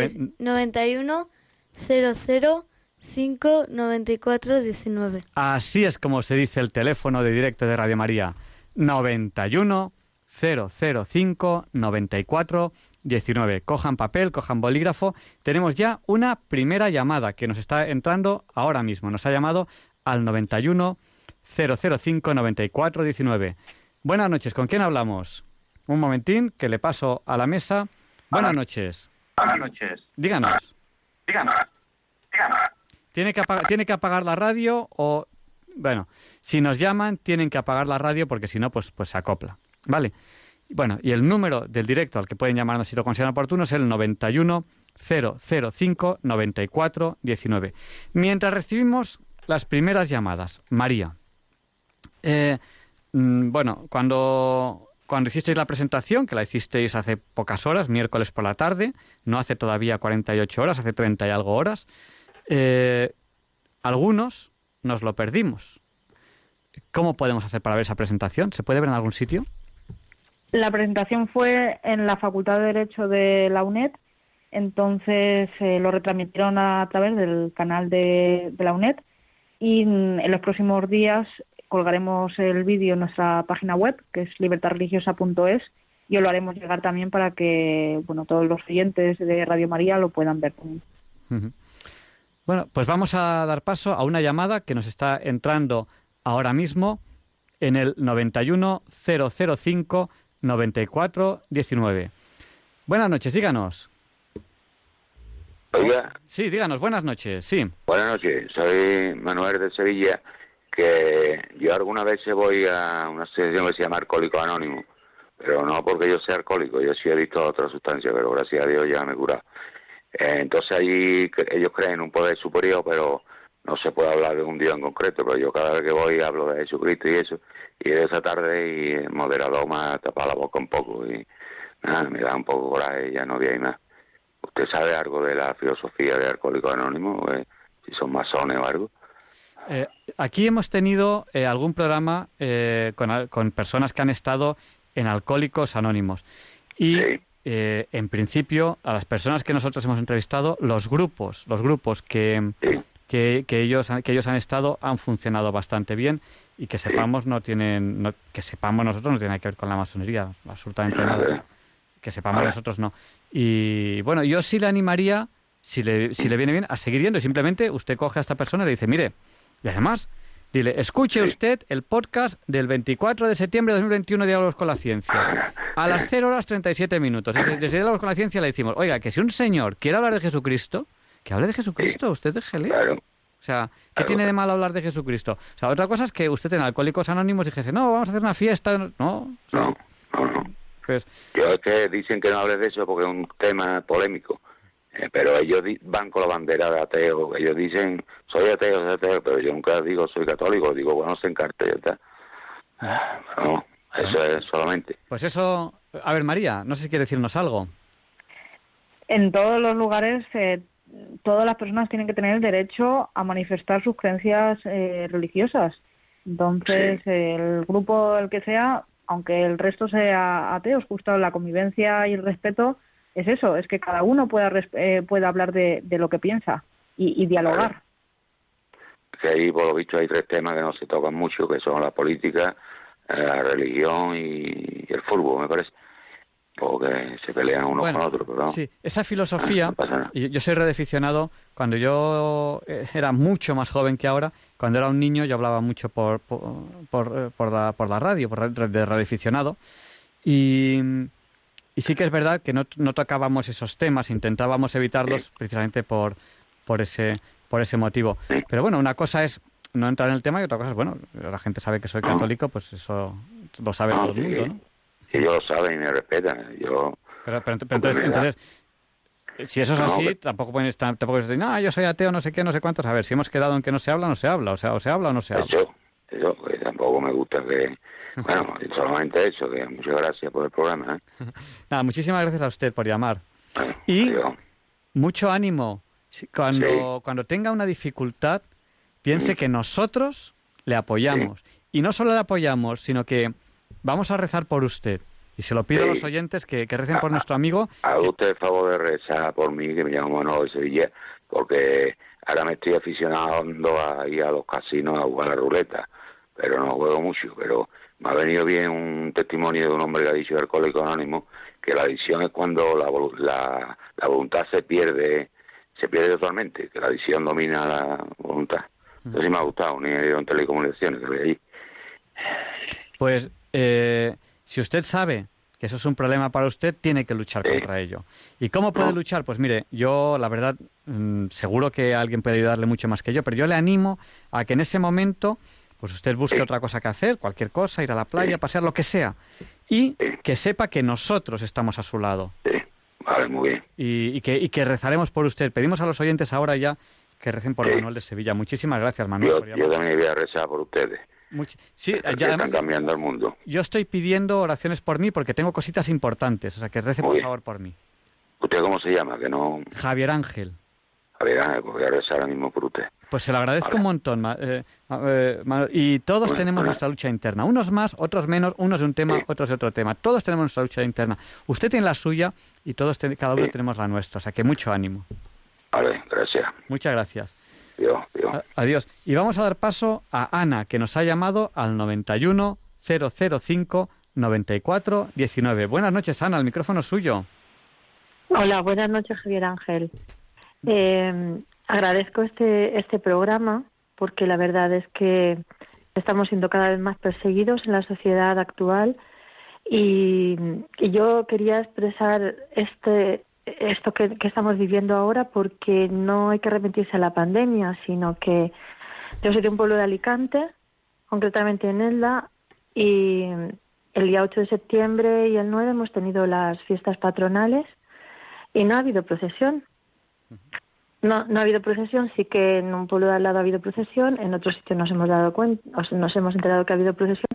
S2: Es 9100 5 94 19.
S1: Así es como se dice el teléfono de directo de Radio María. 91 005 94 19. Cojan papel, cojan bolígrafo. Tenemos ya una primera llamada que nos está entrando ahora mismo. Nos ha llamado al 91 005 94 19. Buenas noches, ¿con quién hablamos? Un momentín que le paso a la mesa. Buenas noches.
S4: Buenas noches.
S1: Díganos.
S4: Díganos. Díganos.
S1: tiene que, apagar, tiene que apagar la radio o, bueno, si nos llaman tienen que apagar la radio porque si no, pues, pues se acopla. ¿Vale? Bueno, y el número del directo al que pueden llamarnos si lo consideran oportuno es el 91 005 94 19. Mientras recibimos las primeras llamadas, María. Eh, mm, bueno, cuando, cuando hicisteis la presentación, que la hicisteis hace pocas horas, miércoles por la tarde, no hace todavía 48 horas, hace 30 y algo horas, eh, algunos nos lo perdimos. ¿Cómo podemos hacer para ver esa presentación? ¿Se puede ver en algún sitio?
S3: La presentación fue en la Facultad de Derecho de la UNED, entonces eh, lo retransmitieron a, través del canal de, la UNED y en los próximos días colgaremos el vídeo en nuestra página web, que es libertadreligiosa.es, y os lo haremos llegar también para que bueno todos los oyentes de Radio María lo puedan ver
S1: Bueno, pues vamos a dar paso a una llamada que nos está entrando ahora mismo en el 91005 9419. Buenas noches, díganos.
S4: Oiga.
S1: Sí, díganos, buenas noches, sí.
S4: Buenas noches, soy Manuel de Sevilla, que yo alguna vez voy a una asociación que se llama Alcohólico Anónimo, pero no porque yo sea alcohólico, yo sí he visto otra sustancia, pero gracias a Dios ya me he curado. Eh, entonces allí ellos creen en un poder superior, pero no se puede hablar de un día en concreto, pero yo cada vez que voy hablo de Jesucristo y eso, y de esa tarde y me ha tapado la boca un poco y nada, me da un poco coraje y ya no había más. ¿Usted sabe algo de la filosofía de Alcohólicos Anónimos? Eh, si son masones o algo.
S1: Eh, aquí hemos tenido eh, algún programa con, con, personas que han estado en Alcohólicos Anónimos. Y en principio, a las personas que nosotros hemos entrevistado, los grupos, los grupos que, que, ellos, que ellos han estado han funcionado bastante bien y que sepamos no tienen, que sepamos nosotros no tiene que ver con la masonería, absolutamente nada. Que sepamos nosotros no. Y bueno, yo sí le animaría, si le, si le viene bien, a seguir yendo. Simplemente usted coge a esta persona y le dice, mire, y además, dile, escuche usted el podcast del 24 de septiembre de 2021 Diálogos con la Ciencia. A las 0 horas 37 minutos. Desde Diálogos con la Ciencia le decimos, oiga, que si un señor quiere hablar de Jesucristo, que hable de Jesucristo, usted déjele. Claro. O sea, ¿qué tiene de malo hablar de Jesucristo? O sea, otra cosa es que usted en Alcohólicos Anónimos dijese, no, vamos a hacer una fiesta. No,
S4: no, no. no. Pues, Yo es que dicen que no hables de eso porque es un tema polémico. Eh, pero ellos van con la bandera de ateo. Ellos dicen, soy ateo, soy ateo, pero yo nunca digo soy católico. Digo, bueno, se encarte, ya está. No, eso es solamente.
S1: Pues eso, a ver, María, no sé si quiere decirnos algo.
S3: En todos los lugares eh, todas las personas tienen que tener el derecho a manifestar sus creencias eh, religiosas. Entonces, el grupo el que sea, aunque el resto sea ateos, justo la convivencia y el respeto, es eso, es que cada uno pueda, eh, pueda hablar de, lo que piensa y, dialogar.
S4: Que ahí, por lo visto, hay tres temas que no se tocan mucho, que son la política, eh, la religión y el fútbol, me parece porque se pelean uno con otro. Pero
S1: sí, esa filosofía, y yo soy redeficionado, cuando yo eh, era mucho más joven que ahora, cuando era un niño yo hablaba mucho por, por, por, la, por la radio, por de redeficionado, y, y sí que es verdad que no, no tocábamos esos temas, intentábamos evitarlos precisamente por, por, ese, por ese motivo. Pero bueno, una cosa es no entrar en el tema y otra cosa es, bueno, la gente sabe que soy católico, pues eso lo sabe todo el mundo, ¿no?
S4: Ellos lo saben y me respetan. Yo,
S1: pero, entonces, si eso es así, tampoco pueden estar, tampoco decir, no, yo soy ateo, no sé qué, no sé cuántos. A ver, si hemos quedado en que no se habla, no se habla. O sea, o se habla o no se habla.
S4: Eso, eso, pues tampoco me gusta que... Bueno, solamente eso, que muchas gracias por el programa. ¿eh?
S1: Nada, muchísimas gracias a usted por llamar. y mucho ánimo. Cuando, cuando tenga una dificultad, piense que nosotros le apoyamos. Y no solo le apoyamos, sino que vamos a rezar por usted. Y se lo pido a los oyentes que, recen por nuestro amigo.
S4: A usted el favor de rezar por mí, que me llamo Manuel de Sevilla, porque ahora me estoy aficionando a ir a los casinos a jugar a la ruleta, pero no juego mucho. Pero me ha venido bien un testimonio de un hombre que ha dicho alcohólico anónimo que la adicción es cuando la, la, voluntad se pierde se pierde totalmente, que la adicción domina la voluntad. Entonces me ha gustado, ni en telecomunicaciones que allí.
S1: Pues eh, si usted sabe que eso es un problema para usted, tiene que luchar contra ello. ¿Y cómo puede luchar? Pues mire, yo la verdad, mm, seguro que alguien puede ayudarle mucho más que yo, pero yo le animo a que en ese momento, pues usted busque otra cosa que hacer, cualquier cosa, ir a la playa, pasear, lo que sea, y que sepa que nosotros estamos a su lado.
S4: Vale, muy bien.
S1: Y, que, y que rezaremos por usted. Pedimos a los oyentes ahora ya que recen por Manuel de Sevilla. Muchísimas gracias, Manuel.
S4: Yo, también voy a rezar por ustedes.
S1: Sí, ya
S4: están cambiando el mundo.
S1: Yo estoy pidiendo oraciones por mí porque tengo cositas importantes, o sea que recen por favor por mí.
S4: ¿Usted cómo se llama? Que no...
S1: Javier Ángel.
S4: Javier Ángel, voy a rezar ahora mismo por usted.
S1: Pues se lo agradezco un montón. Eh, eh, y todos tenemos nuestra lucha interna. Unos más, otros menos, unos de un tema, otros de otro tema. Todos tenemos nuestra lucha interna. Usted tiene la suya y todos cada uno tenemos la nuestra. O sea que mucho ánimo.
S4: Vale, gracias.
S1: Muchas gracias. Adiós. Y vamos a dar paso a Ana, que nos ha llamado al 91 005 94 19. Buenas noches, Ana. El micrófono es suyo.
S5: Hola, buenas noches, Javier Ángel. Eh, agradezco este, este programa porque la verdad es que estamos siendo cada vez más perseguidos en la sociedad actual y, yo quería expresar este esto que, estamos viviendo ahora porque no hay que arrepentirse a la pandemia, sino que yo soy de un pueblo de Alicante, concretamente en Elda, y el día 8 de septiembre y el 9 hemos tenido las fiestas patronales y no ha habido procesión. No, no ha habido procesión, sí que en un pueblo de al lado ha habido procesión, en otro sitio nos hemos dado cuenta, nos hemos enterado que ha habido procesión,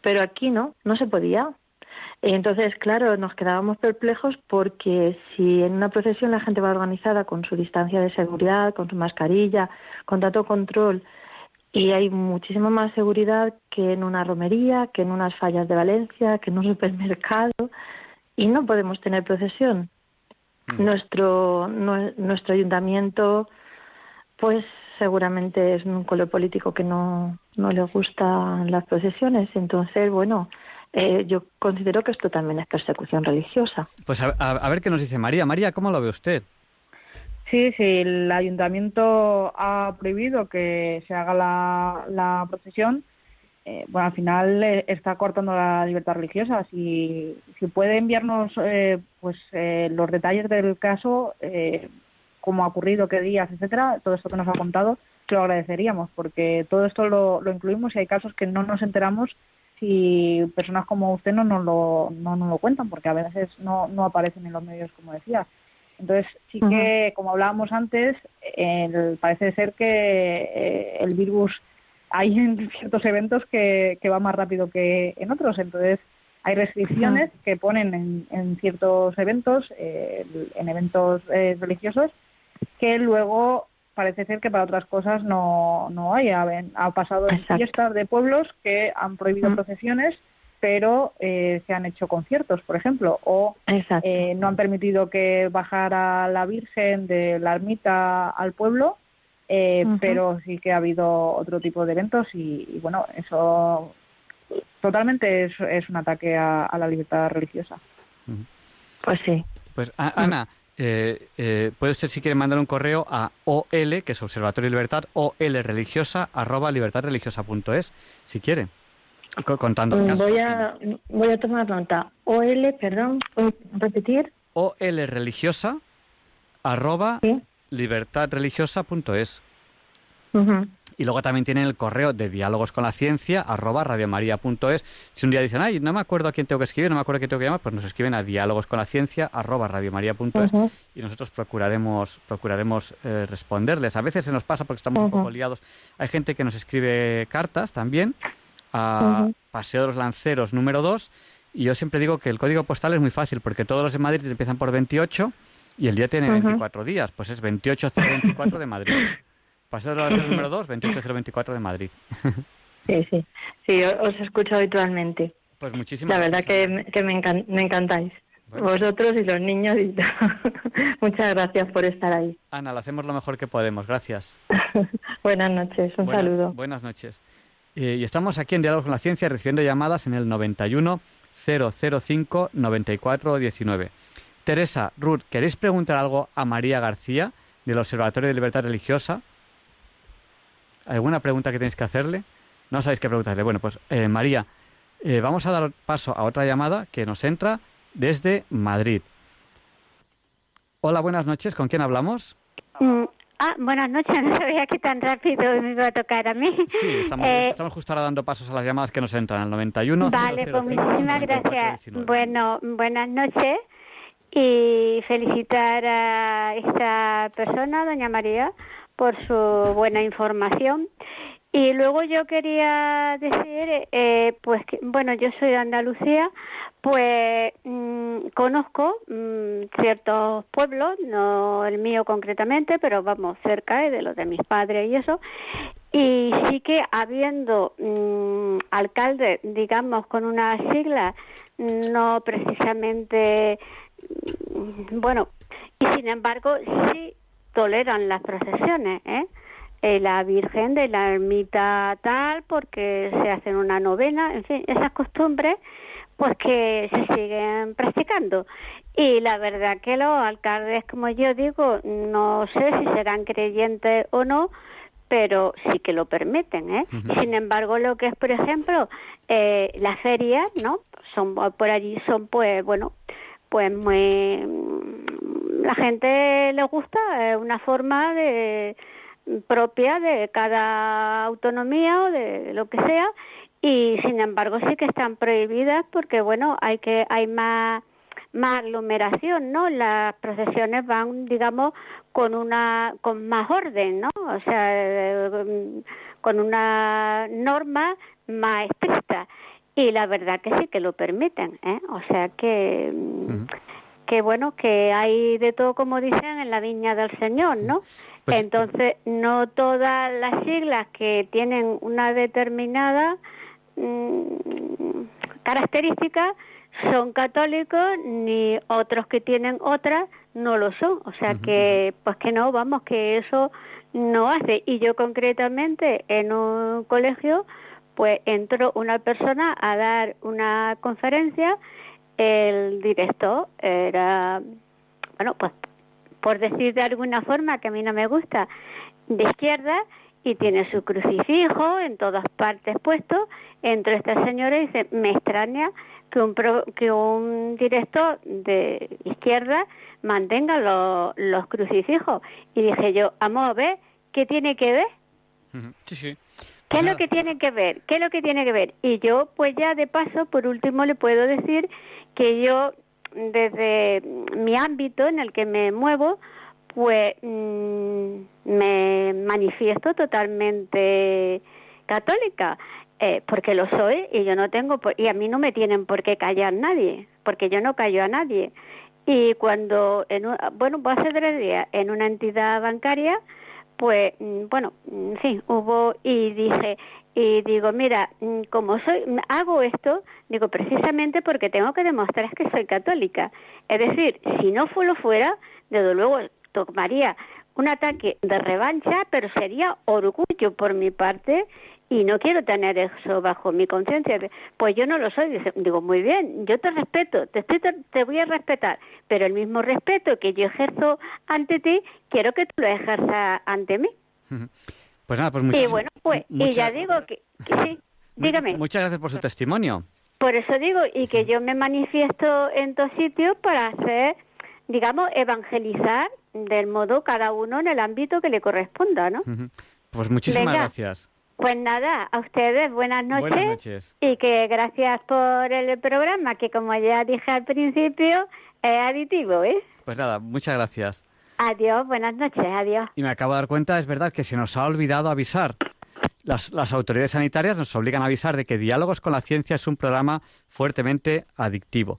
S5: pero aquí no, no se podía. Entonces, claro, nos quedábamos perplejos porque si en una procesión la gente va organizada con su distancia de seguridad, con su mascarilla, con dato control, y hay muchísima más seguridad que en una romería, que en unas fallas de Valencia, que en un supermercado, y no podemos tener procesión. Mm. Nuestro, nuestro ayuntamiento, pues seguramente es un color político que no, no le gustan las procesiones. Entonces, bueno, eh, yo considero que esto también es persecución religiosa.
S1: Pues a, ver qué nos dice María. María, ¿cómo lo ve usted?
S3: Sí, sí, el ayuntamiento ha prohibido que se haga la, la procesión eh, bueno, al final eh, está cortando la libertad religiosa. Si, si puede enviarnos eh, pues los detalles del caso, cómo ha ocurrido, qué días, etcétera, todo esto que nos ha contado, lo agradeceríamos, porque todo esto lo, lo incluimos y hay casos que no nos enteramos si personas como usted no nos lo, no nos lo cuentan, porque a veces no, no aparecen en los medios, como decía. Entonces, sí que, como hablábamos antes, parece ser que el virus hay en ciertos eventos que, que va más rápido que en otros, entonces hay restricciones que ponen en, ciertos eventos, eh, en eventos eh, religiosos, que luego parece ser que para otras cosas no, no hay. Ha, ha pasado en fiestas de pueblos que han prohibido procesiones, pero eh, se han hecho conciertos, por ejemplo, o no han permitido que bajara la Virgen de la ermita al pueblo eh, pero sí que ha habido otro tipo de eventos y, bueno, eso totalmente es, es un ataque a, la libertad religiosa.
S5: Pues sí.
S1: Pues Ana, eh, eh, puede usted si quiere mandar un correo a OL, que es Observatorio Libertad, OL religiosa, arroba libertadreligiosa.es, si quiere. Contando
S5: mm, Voy a, voy a tomar nota. OL, perdón, repetir?
S1: OL religiosa, arroba libertadreligiosa.es. Y luego también tienen el correo de diálogos con la ciencia, arroba radiomaria.es. Si un día dicen, ay, no me acuerdo a quién tengo que escribir, no me acuerdo a quién tengo que llamar, pues nos escriben a diálogos con la ciencia, arroba radiomaria.es y nosotros procuraremos, procuraremos eh, responderles. A veces se nos pasa porque estamos un poco liados. Hay gente que nos escribe cartas también a Paseo de los Lanceros número 2 y yo siempre digo que el código postal es muy fácil porque todos los de Madrid empiezan por 28 y el día tiene 24 días, pues es 28024 de Madrid. Paseo de la número 2, 28024 de Madrid.
S5: sí, sí. Sí, os escucho habitualmente.
S1: Pues muchísimas
S5: La verdad que, que me, me encantáis. Vosotros y los niños. Y Muchas gracias por estar ahí.
S1: Ana, lo hacemos lo mejor que podemos. Gracias.
S5: buenas noches. Un saludo.
S1: Buenas noches. Eh, y estamos aquí en Diálogos con la Ciencia recibiendo llamadas en el 91 005 94 19. Teresa, Ruth, ¿queréis preguntar algo a María García del Observatorio de Libertad Religiosa? ¿Alguna pregunta que tenéis que hacerle? No sabéis qué preguntarle. Bueno, pues eh, María, Eh, vamos a dar paso a otra llamada que nos entra desde Madrid. Hola, buenas noches. ¿Con quién hablamos?
S6: Mm, ah, buenas noches. No sabía que tan rápido me iba a tocar a mí.
S1: Sí, estamos,
S6: Eh,
S1: estamos justo ahora dando pasos a las llamadas que nos entran al 91.
S6: Vale,
S1: 005
S6: pues muchísimas
S1: 94
S6: gracias.
S1: 19.
S6: Bueno, buenas noches y felicitar a esta persona, doña María, por su buena información. Y luego yo quería decir, eh, pues, que, bueno, yo soy de Andalucía, pues mm, conozco mm, ciertos pueblos, no el mío concretamente, pero vamos cerca eh, de los de mis padres y eso. Y sí que habiendo mm, alcaldes, digamos, con una sigla, no precisamente, mm, bueno, y sin embargo sí toleran las procesiones, ¿eh? Eh, la Virgen de la ermita tal, porque se hacen una novena, en fin, esas costumbres, pues que se siguen practicando. Y la verdad que los alcaldes, como yo digo, no sé si serán creyentes o no, pero sí que lo permiten, ¿eh? Sin embargo, lo que es, por ejemplo, eh, las ferias, ¿no? Son por allí son, pues, bueno, pues muy la gente le gusta es una forma de propia de cada autonomía o de lo que sea y sin embargo sí que están prohibidas porque bueno hay que hay más más aglomeración no las procesiones van digamos con una con más orden no o sea eh, con una norma más estricta. Y la verdad que sí que lo permiten ¿eh? o sea que mm, que bueno que hay de todo como dicen en la viña del señor no
S1: Pues-
S6: entonces no todas las siglas que tienen una determinada mm, característica son católicos ni otros que tienen otras no lo son. O sea que pues que no vamos que eso no hace. Y yo concretamente en un colegio pues entró una persona a dar una conferencia el director era bueno pues por decir de alguna forma que a mí no me gusta de izquierda y tiene su crucifijo en todas partes puesto entre este señor y dice me extraña que un pro- que un director de izquierda mantenga lo- los crucifijos y dije yo vamos a ver qué tiene que ver.
S1: Sí, sí.
S6: ¿Qué es lo que tiene que ver? ¿Qué es lo que tiene que ver? Y yo, pues ya de paso, por último, le puedo decir que yo, desde mi ámbito en el que me muevo, pues mm, me manifiesto totalmente católica, eh, porque lo soy y yo no tengo, por- y a mí no me tienen por qué callar nadie, porque yo no callo a nadie. Y cuando, en un- bueno, hace tres días, en una entidad bancaria, pues mm, bueno, en fin, hubo y dije y digo, mira, mm, como soy hago esto, digo precisamente porque tengo que demostrar que soy católica. Es decir, si no lo fuera, desde luego tomaría un ataque de revancha, pero sería orgullo por mi parte y no quiero tener eso bajo mi conciencia. Pues yo no lo soy. Digo, muy bien, yo te respeto, te, estoy, te voy a respetar, pero el mismo respeto que yo ejerzo ante ti, quiero que tú lo ejerzas ante mí.
S1: Pues nada, pues
S6: y
S1: muchísimas
S6: bueno, pues, y
S1: muchas-
S6: ya digo que, que sí, dígame.
S1: Muchas gracias por su testimonio.
S6: Por eso digo, y que yo me manifiesto en todos sitios para hacer, digamos, evangelizar del modo cada uno en el ámbito que le corresponda, ¿no?
S1: Pues muchísimas
S6: Venga.
S1: gracias.
S6: Pues nada, a ustedes buenas noches.
S1: Buenas noches.
S6: Y que gracias por el programa, que como ya dije al principio, es aditivo, ¿eh?
S1: Pues nada, muchas gracias.
S6: Adiós, buenas noches, adiós.
S1: Y me acabo de dar cuenta, es verdad que se nos ha olvidado avisar. Las, las autoridades sanitarias nos obligan a avisar de que Diálogos con la Ciencia es un programa fuertemente adictivo.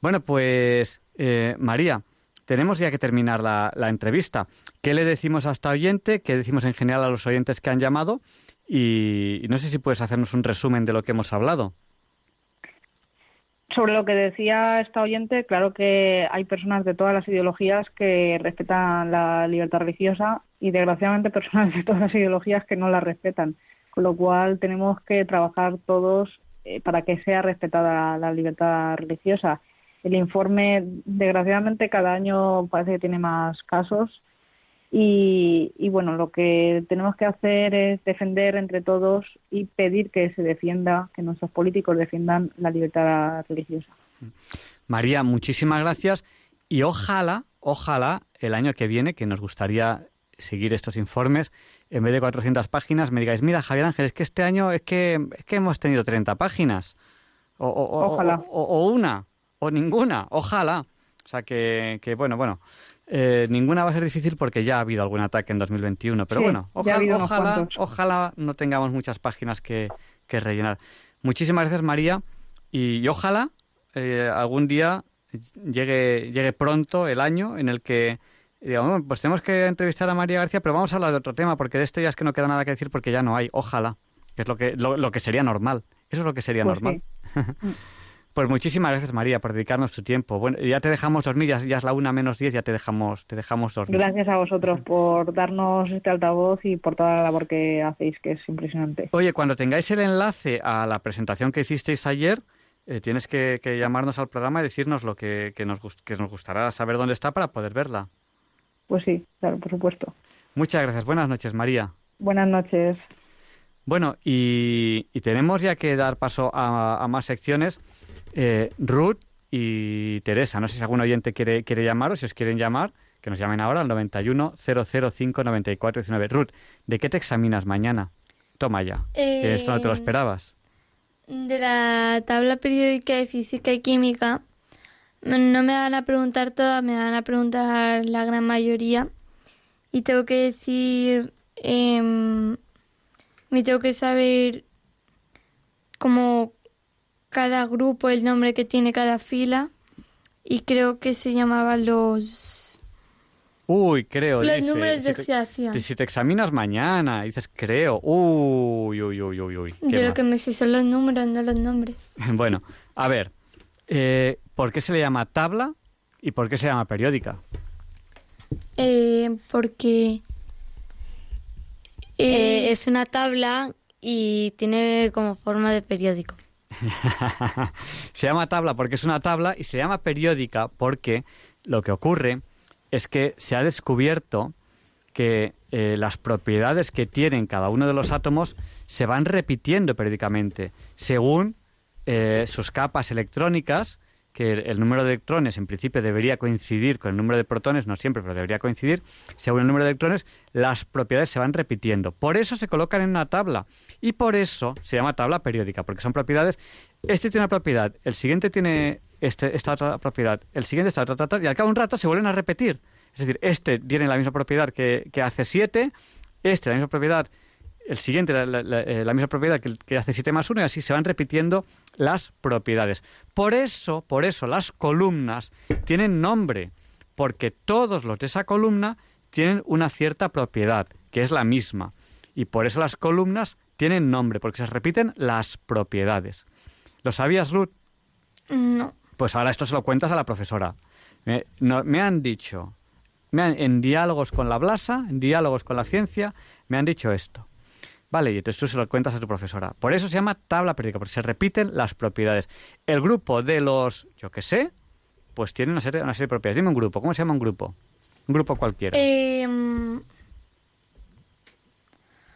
S1: Bueno, pues eh, María, tenemos ya que terminar la, la entrevista. ¿Qué le decimos a esta oyente? ¿Qué decimos en general a los oyentes que han llamado? Y, y no sé si puedes hacernos un resumen de lo que hemos hablado.
S3: Sobre lo que decía esta oyente, claro que hay personas de todas las ideologías que respetan la libertad religiosa y desgraciadamente personas de todas las ideologías que no la respetan, con lo cual tenemos que trabajar todos eh, para que sea respetada la libertad religiosa. El informe, desgraciadamente, cada año parece que tiene más casos Y, y, bueno, lo que tenemos que hacer es defender entre todos y pedir que se defienda, que nuestros políticos defiendan la libertad religiosa.
S1: María, muchísimas gracias y ojalá, ojalá el año que viene, que nos gustaría seguir estos informes, en vez de 400 páginas, me digáis, mira, Javier Ángel, es que este año es que, es que hemos tenido 30 páginas. O,
S3: ojalá.
S1: O, una, o ninguna, ojalá. O sea que, que bueno, bueno, eh, ninguna va a ser difícil porque ya ha habido algún ataque en 2021, pero bueno, ojalá, ojalá, ojalá, no tengamos muchas páginas que, que rellenar. Muchísimas gracias, María, y, ojalá eh, algún día llegue, llegue pronto el año en el que digamos, pues tenemos que entrevistar a María García, pero vamos a hablar de otro tema, porque de esto ya es que no queda nada que decir porque ya no hay, ojalá, que es lo que, lo, que sería normal. Eso es lo que sería
S3: pues
S1: normal. pues muchísimas gracias María por dedicarnos tu tiempo. Bueno, ya te dejamos dormir, ya, ya es la una menos diez, ya te dejamos, te dejamos dormir.
S3: Gracias a vosotros por darnos este altavoz y por toda la labor que hacéis, que es impresionante.
S1: Oye, cuando tengáis el enlace a la presentación que hicisteis ayer, eh, tienes que, llamarnos al programa y decirnos lo que, que, nos, que nos gustará saber dónde está para poder verla.
S3: Pues sí, claro, por supuesto.
S1: Muchas gracias. Buenas noches, María.
S3: Buenas noches.
S1: Bueno, y, tenemos ya que dar paso a, más secciones. Eh, Ruth y Teresa, no sé si algún oyente quiere, quiere llamar o si os quieren llamar, que nos llamen ahora al 91 005 94 19. Ruth, ¿de qué te examinas mañana? Toma ya. Esto no te lo eh, esperabas.
S2: De la tabla periódica de física y química no me van a preguntar todas, me van a preguntar la gran mayoría. Y tengo que decir, eh, me tengo que saber como cada grupo, el nombre que tiene cada fila. Y creo que se llamaba los...
S1: Uy, creo.
S2: Los números de oxidación.
S1: Si te examinas mañana, dices creo. Uy, uy, uy, uy, uy.
S2: Yo lo que me sé son los números, no los nombres.
S1: bueno, a ver. Eh, ¿Por qué se le llama tabla y por qué se llama periódica?
S2: Eh, porque eh, es una tabla y tiene como forma de periódico.
S1: se llama tabla porque es una tabla y se llama periódica porque lo que ocurre es que se ha descubierto que eh, las propiedades que tienen cada uno de los átomos se van repitiendo periódicamente según sus capas electrónicas que el número de electrones en principio debería coincidir con el número de protones, no siempre, pero debería coincidir, según el número de electrones, las propiedades se van repitiendo. Por eso se colocan en una tabla y por eso se llama tabla periódica, porque son propiedades, este tiene una propiedad, el siguiente tiene este, esta otra propiedad, el siguiente esta otra, y al cabo de un rato se vuelven a repetir. Es decir, este tiene la misma propiedad que, que hace 7, este la misma propiedad el siguiente la, eh, la, misma propiedad que, que, hace 7 más 1 y así se van repitiendo las propiedades. Por eso, por eso las columnas tienen nombre, porque todos los de esa columna tienen una cierta propiedad, que es la misma. Y por eso las columnas tienen nombre, porque se repiten las propiedades. ¿Lo sabías, Ruth?
S2: No.
S1: Pues ahora esto se lo cuentas a la profesora. Me, me han dicho, me en diálogos con la Blasa, en diálogos con la ciencia, me han dicho esto. Vale, y entonces tú se lo cuentas a tu profesora. Por eso se llama tabla periódica, porque se repiten las propiedades. El grupo de los, yo qué sé, pues tiene una serie, una serie de propiedades. Dime un grupo, ¿cómo se llama un grupo? Un grupo cualquiera.
S2: Em,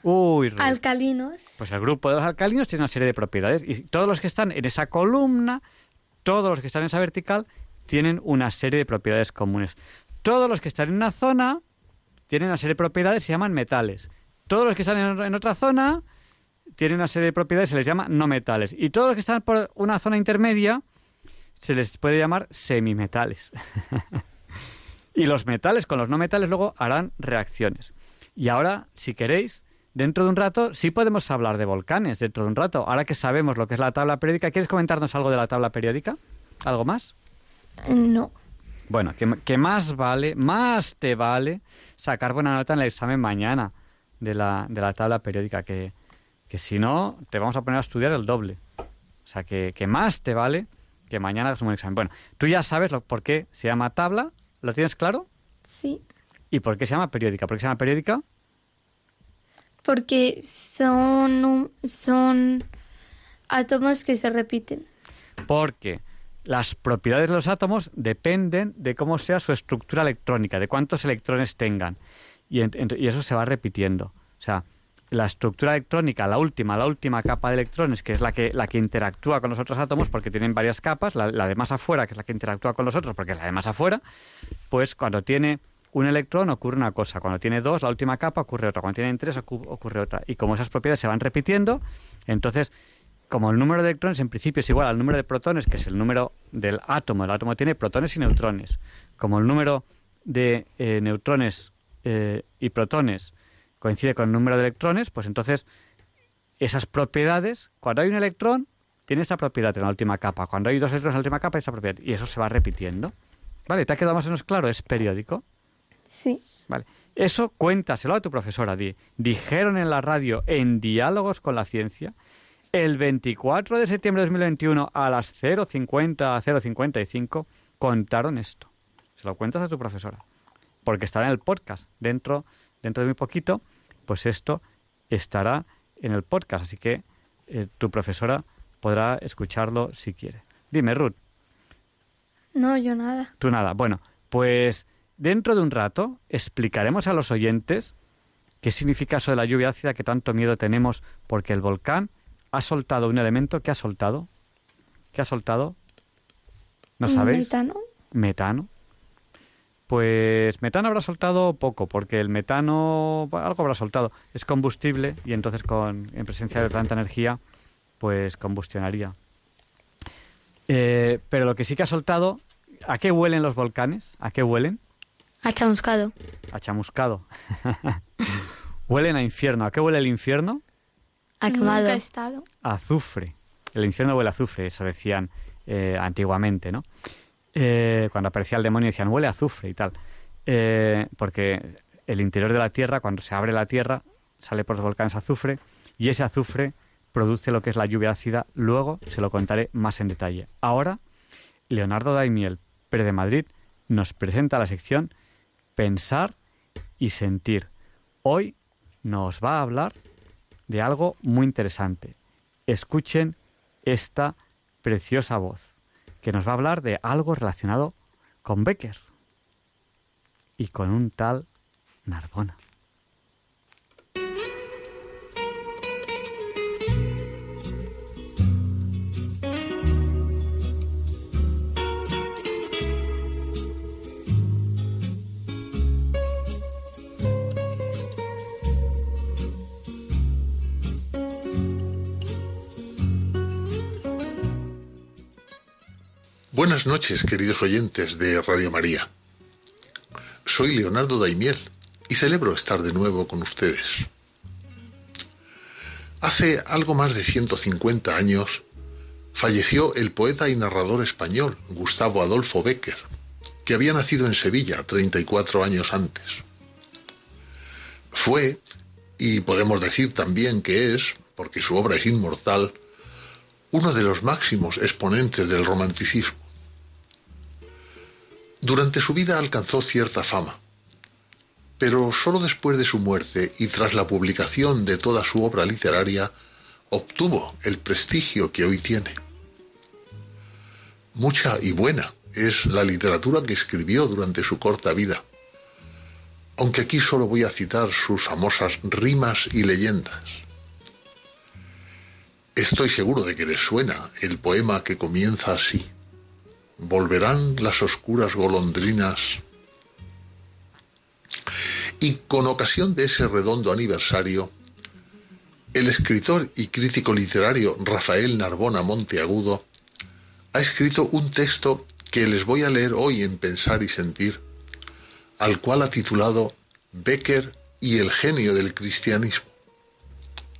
S1: Uy,
S2: alcalinos.
S1: Pues el grupo de los alcalinos tiene una serie de propiedades y todos los que están en esa columna, todos los que están en esa vertical, tienen una serie de propiedades comunes. Todos los que están en una zona tienen una serie de propiedades se llaman metales. Todos los que están en, otra zona tienen una serie de propiedades, se les llama no metales. Y todos los que están por una zona intermedia se les puede llamar semimetales. y los metales con los no metales luego harán reacciones. Y ahora, si queréis, dentro de un rato sí podemos hablar de volcanes, dentro de un rato. Ahora que sabemos lo que es la tabla periódica, ¿quieres comentarnos algo de la tabla periódica? ¿Algo más?
S2: No.
S1: Bueno, que más vale, más te vale sacar buena nota en el examen mañana de la, de la tabla periódica, que, que si no, te vamos a poner a estudiar el doble. O sea, que, que más te vale que mañana hagas un examen. Bueno, tú ya sabes lo, por qué se llama tabla, ¿lo tienes claro?
S2: Sí.
S1: ¿Y por qué se llama periódica? ¿Por qué se llama periódica?
S2: Porque son, son átomos que se repiten.
S1: Porque las propiedades de los átomos dependen de cómo sea su estructura electrónica, de cuántos electrones tengan. Y, y eso se va repitiendo. O sea, la estructura electrónica, la última, la última capa de electrones, que es la que, la que interactúa con los otros átomos, porque tienen varias capas, la, de más afuera, que es la que interactúa con los otros, porque es la de más afuera, pues cuando tiene un electrón ocurre una cosa, cuando tiene dos, la última capa ocurre otra, cuando tiene tres ocurre otra. Y como esas propiedades se van repitiendo, entonces, como el número de electrones en principio es igual al número de protones, que es el número del átomo, el átomo tiene protones y neutrones, como el número de eh, neutrones eh, y protones coincide con el número de electrones, pues entonces esas propiedades, cuando hay un electrón, tiene esa propiedad en la última capa. Cuando hay dos electrones en la última capa, esa propiedad. Y eso se va repitiendo. ¿Vale? ¿Te ha quedado más o menos claro? Es periódico.
S2: Sí.
S1: Vale. Eso cuéntaselo a tu profesora. Di, dijeron en la radio, en Diálogos con la Ciencia, el 24 de septiembre de 2021 a las 0.50 a 0.55 contaron esto. Se lo cuentas a tu profesora. Porque estará en el podcast dentro dentro de muy poquito, pues esto estará en el podcast, así que eh, tu profesora podrá escucharlo si quiere. Dime, Ruth.
S2: No, yo nada.
S1: Tú nada. Bueno, pues dentro de un rato explicaremos a los oyentes qué significa eso de la lluvia ácida que tanto miedo tenemos porque el volcán ha soltado un elemento que ha soltado. ¿Qué ha soltado? ¿No sabéis?
S2: Metano.
S1: Metano. Pues metano habrá soltado poco, porque el metano algo habrá soltado. Es combustible y entonces con, en presencia de tanta energía, pues combustionaría. Eh, pero lo que sí que ha soltado, ¿a qué huelen los volcanes? ¿A qué huelen?
S2: A chamuscado.
S1: A chamuscado. huelen a infierno. ¿A qué huele el infierno?
S2: A quemado.
S1: estado. azufre. El infierno huele a azufre, eso decían eh, antiguamente, ¿no? Eh, cuando aparecía el demonio decían huele azufre y tal. Eh, porque el interior de la Tierra, cuando se abre la Tierra, sale por los volcanes azufre y ese azufre produce lo que es la lluvia ácida. Luego se lo contaré más en detalle. Ahora, Leonardo Daimiel, Pérez de Madrid, nos presenta la sección Pensar y Sentir. Hoy nos va a hablar de algo muy interesante. Escuchen esta preciosa voz que nos va a hablar de algo relacionado con Becker y con un tal Narbona.
S7: Buenas noches, queridos oyentes de Radio María. Soy Leonardo Daimiel y celebro estar de nuevo con ustedes. Hace algo más de 150 años falleció el poeta y narrador español Gustavo Adolfo Becker, que había nacido en Sevilla 34 años antes. Fue, y podemos decir también que es, porque su obra es inmortal, uno de los máximos exponentes del romanticismo. Durante su vida alcanzó cierta fama, pero solo después de su muerte y tras la publicación de toda su obra literaria obtuvo el prestigio que hoy tiene. Mucha y buena es la literatura que escribió durante su corta vida, aunque aquí solo voy a citar sus famosas rimas y leyendas. Estoy seguro de que les suena el poema que comienza así volverán las oscuras golondrinas. Y con ocasión de ese redondo aniversario, el escritor y crítico literario Rafael Narbona Monteagudo ha escrito un texto que les voy a leer hoy en Pensar y Sentir, al cual ha titulado Becker y el genio del cristianismo.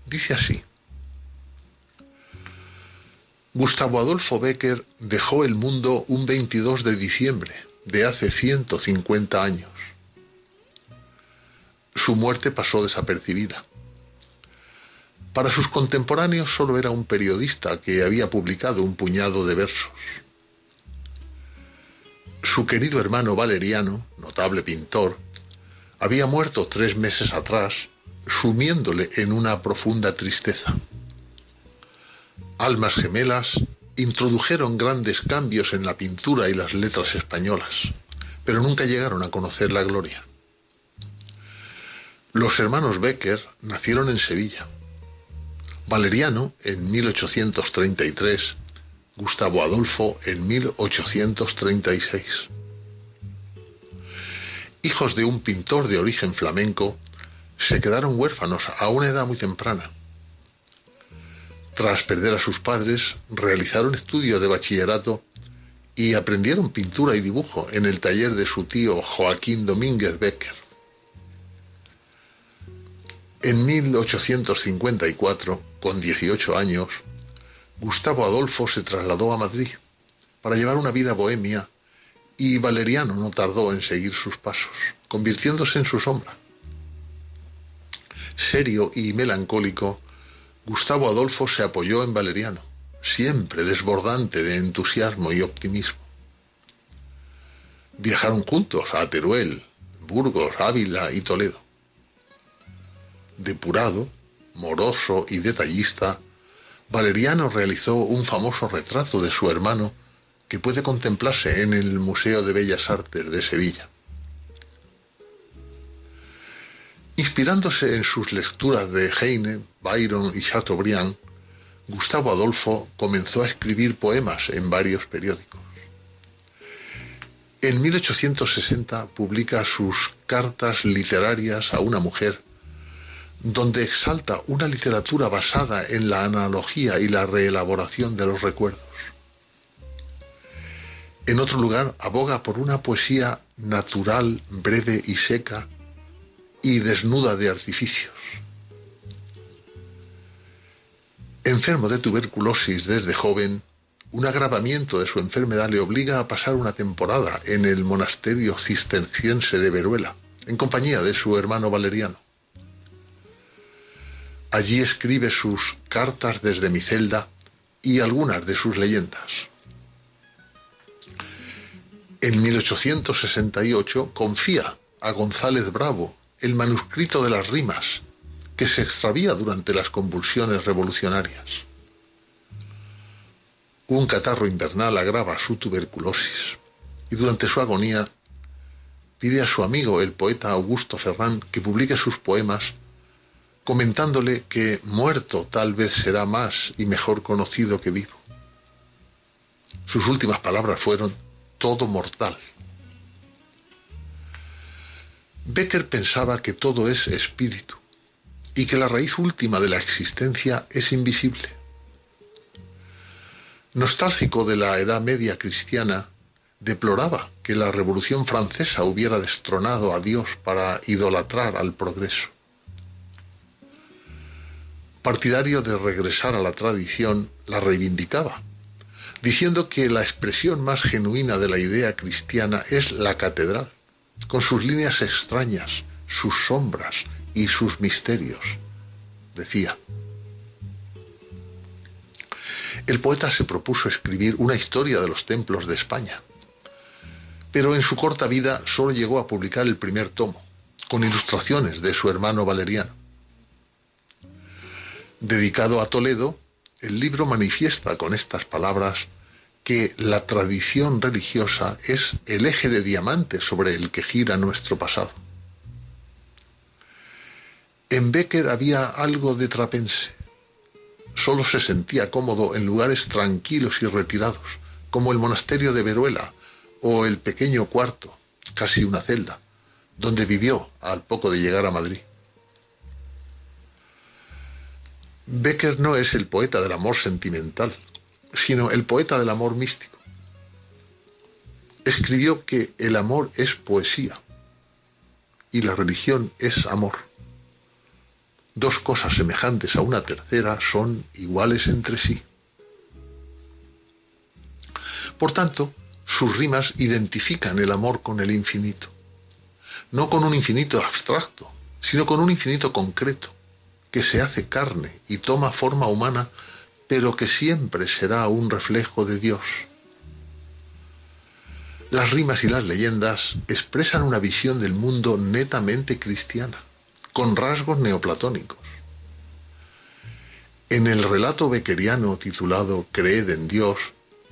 S7: Dice así. Gustavo Adolfo Becker dejó el mundo un 22 de diciembre de hace 150 años. Su muerte pasó desapercibida. Para sus contemporáneos solo era un periodista que había publicado un puñado de versos. Su querido hermano Valeriano, notable pintor, había muerto tres meses atrás, sumiéndole en una profunda tristeza almas gemelas, introdujeron grandes cambios en la pintura y las letras españolas, pero nunca llegaron a conocer la gloria. Los hermanos Becker nacieron en Sevilla. Valeriano en 1833, Gustavo Adolfo en 1836. Hijos de un pintor de origen flamenco, se quedaron huérfanos a una edad muy temprana. Tras perder a sus padres, realizaron estudios de bachillerato y aprendieron pintura y dibujo en el taller de su tío Joaquín Domínguez Becker. En 1854, con 18 años, Gustavo Adolfo se trasladó a Madrid para llevar una vida bohemia y Valeriano no tardó en seguir sus pasos, convirtiéndose en su sombra. Serio y melancólico, Gustavo Adolfo se apoyó en Valeriano siempre desbordante de entusiasmo y optimismo. Viajaron juntos a Teruel, Burgos, Ávila y Toledo. Depurado, moroso y detallista, Valeriano realizó un famoso retrato de su hermano que puede contemplarse en el Museo de Bellas Artes de Sevilla. Inspirándose en sus lecturas de Heine, Byron y Chateaubriand, Gustavo Adolfo comenzó a escribir poemas en varios periódicos. En 1860 publica sus Cartas literarias a una mujer, donde exalta una literatura basada en la analogía y la reelaboración de los recuerdos. En otro lugar, aboga por una poesía natural, breve y seca, y desnuda de artificios. Enfermo de tuberculosis desde joven, un agravamiento de su enfermedad le obliga a pasar una temporada en el monasterio cisterciense de Veruela, en compañía de su hermano Valeriano. Allí escribe sus cartas desde mi celda y algunas de sus leyendas. En 1868 confía a González Bravo el manuscrito de las rimas que se extravía durante las convulsiones revolucionarias. Un catarro invernal agrava su tuberculosis y durante su agonía pide a su amigo el poeta Augusto Ferrán que publique sus poemas comentándole que muerto tal vez será más y mejor conocido que vivo. Sus últimas palabras fueron todo mortal. Becker pensaba que todo es espíritu y que la raíz última de la existencia es invisible. Nostálgico de la Edad Media cristiana, deploraba que la Revolución Francesa hubiera destronado a Dios para idolatrar al progreso. Partidario de regresar a la tradición, la reivindicaba, diciendo que la expresión más genuina de la idea cristiana es la catedral, con sus líneas extrañas, sus sombras y sus misterios, decía. El poeta se propuso escribir una historia de los templos de España, pero en su corta vida solo llegó a publicar el primer tomo, con ilustraciones de su hermano Valeriano. Dedicado a Toledo, el libro manifiesta con estas palabras que la tradición religiosa es el eje de diamante sobre el que gira nuestro pasado. En Becker había algo de trapense. Solo se sentía cómodo en lugares tranquilos y retirados, como el monasterio de Veruela o el pequeño cuarto, casi una celda, donde vivió al poco de llegar a Madrid. Becker no es el poeta del amor sentimental, sino el poeta del amor místico. Escribió que el amor es poesía y la religión es amor dos cosas semejantes a una tercera son iguales entre sí. Por tanto, sus rimas identifican el amor con el infinito, no con un infinito abstracto, sino con un infinito concreto, que se hace carne y toma forma humana, pero que siempre será un reflejo de Dios. Las rimas y las leyendas expresan una visión del mundo netamente cristiana con rasgos neoplatónicos. En el relato bequeriano titulado Creed en Dios,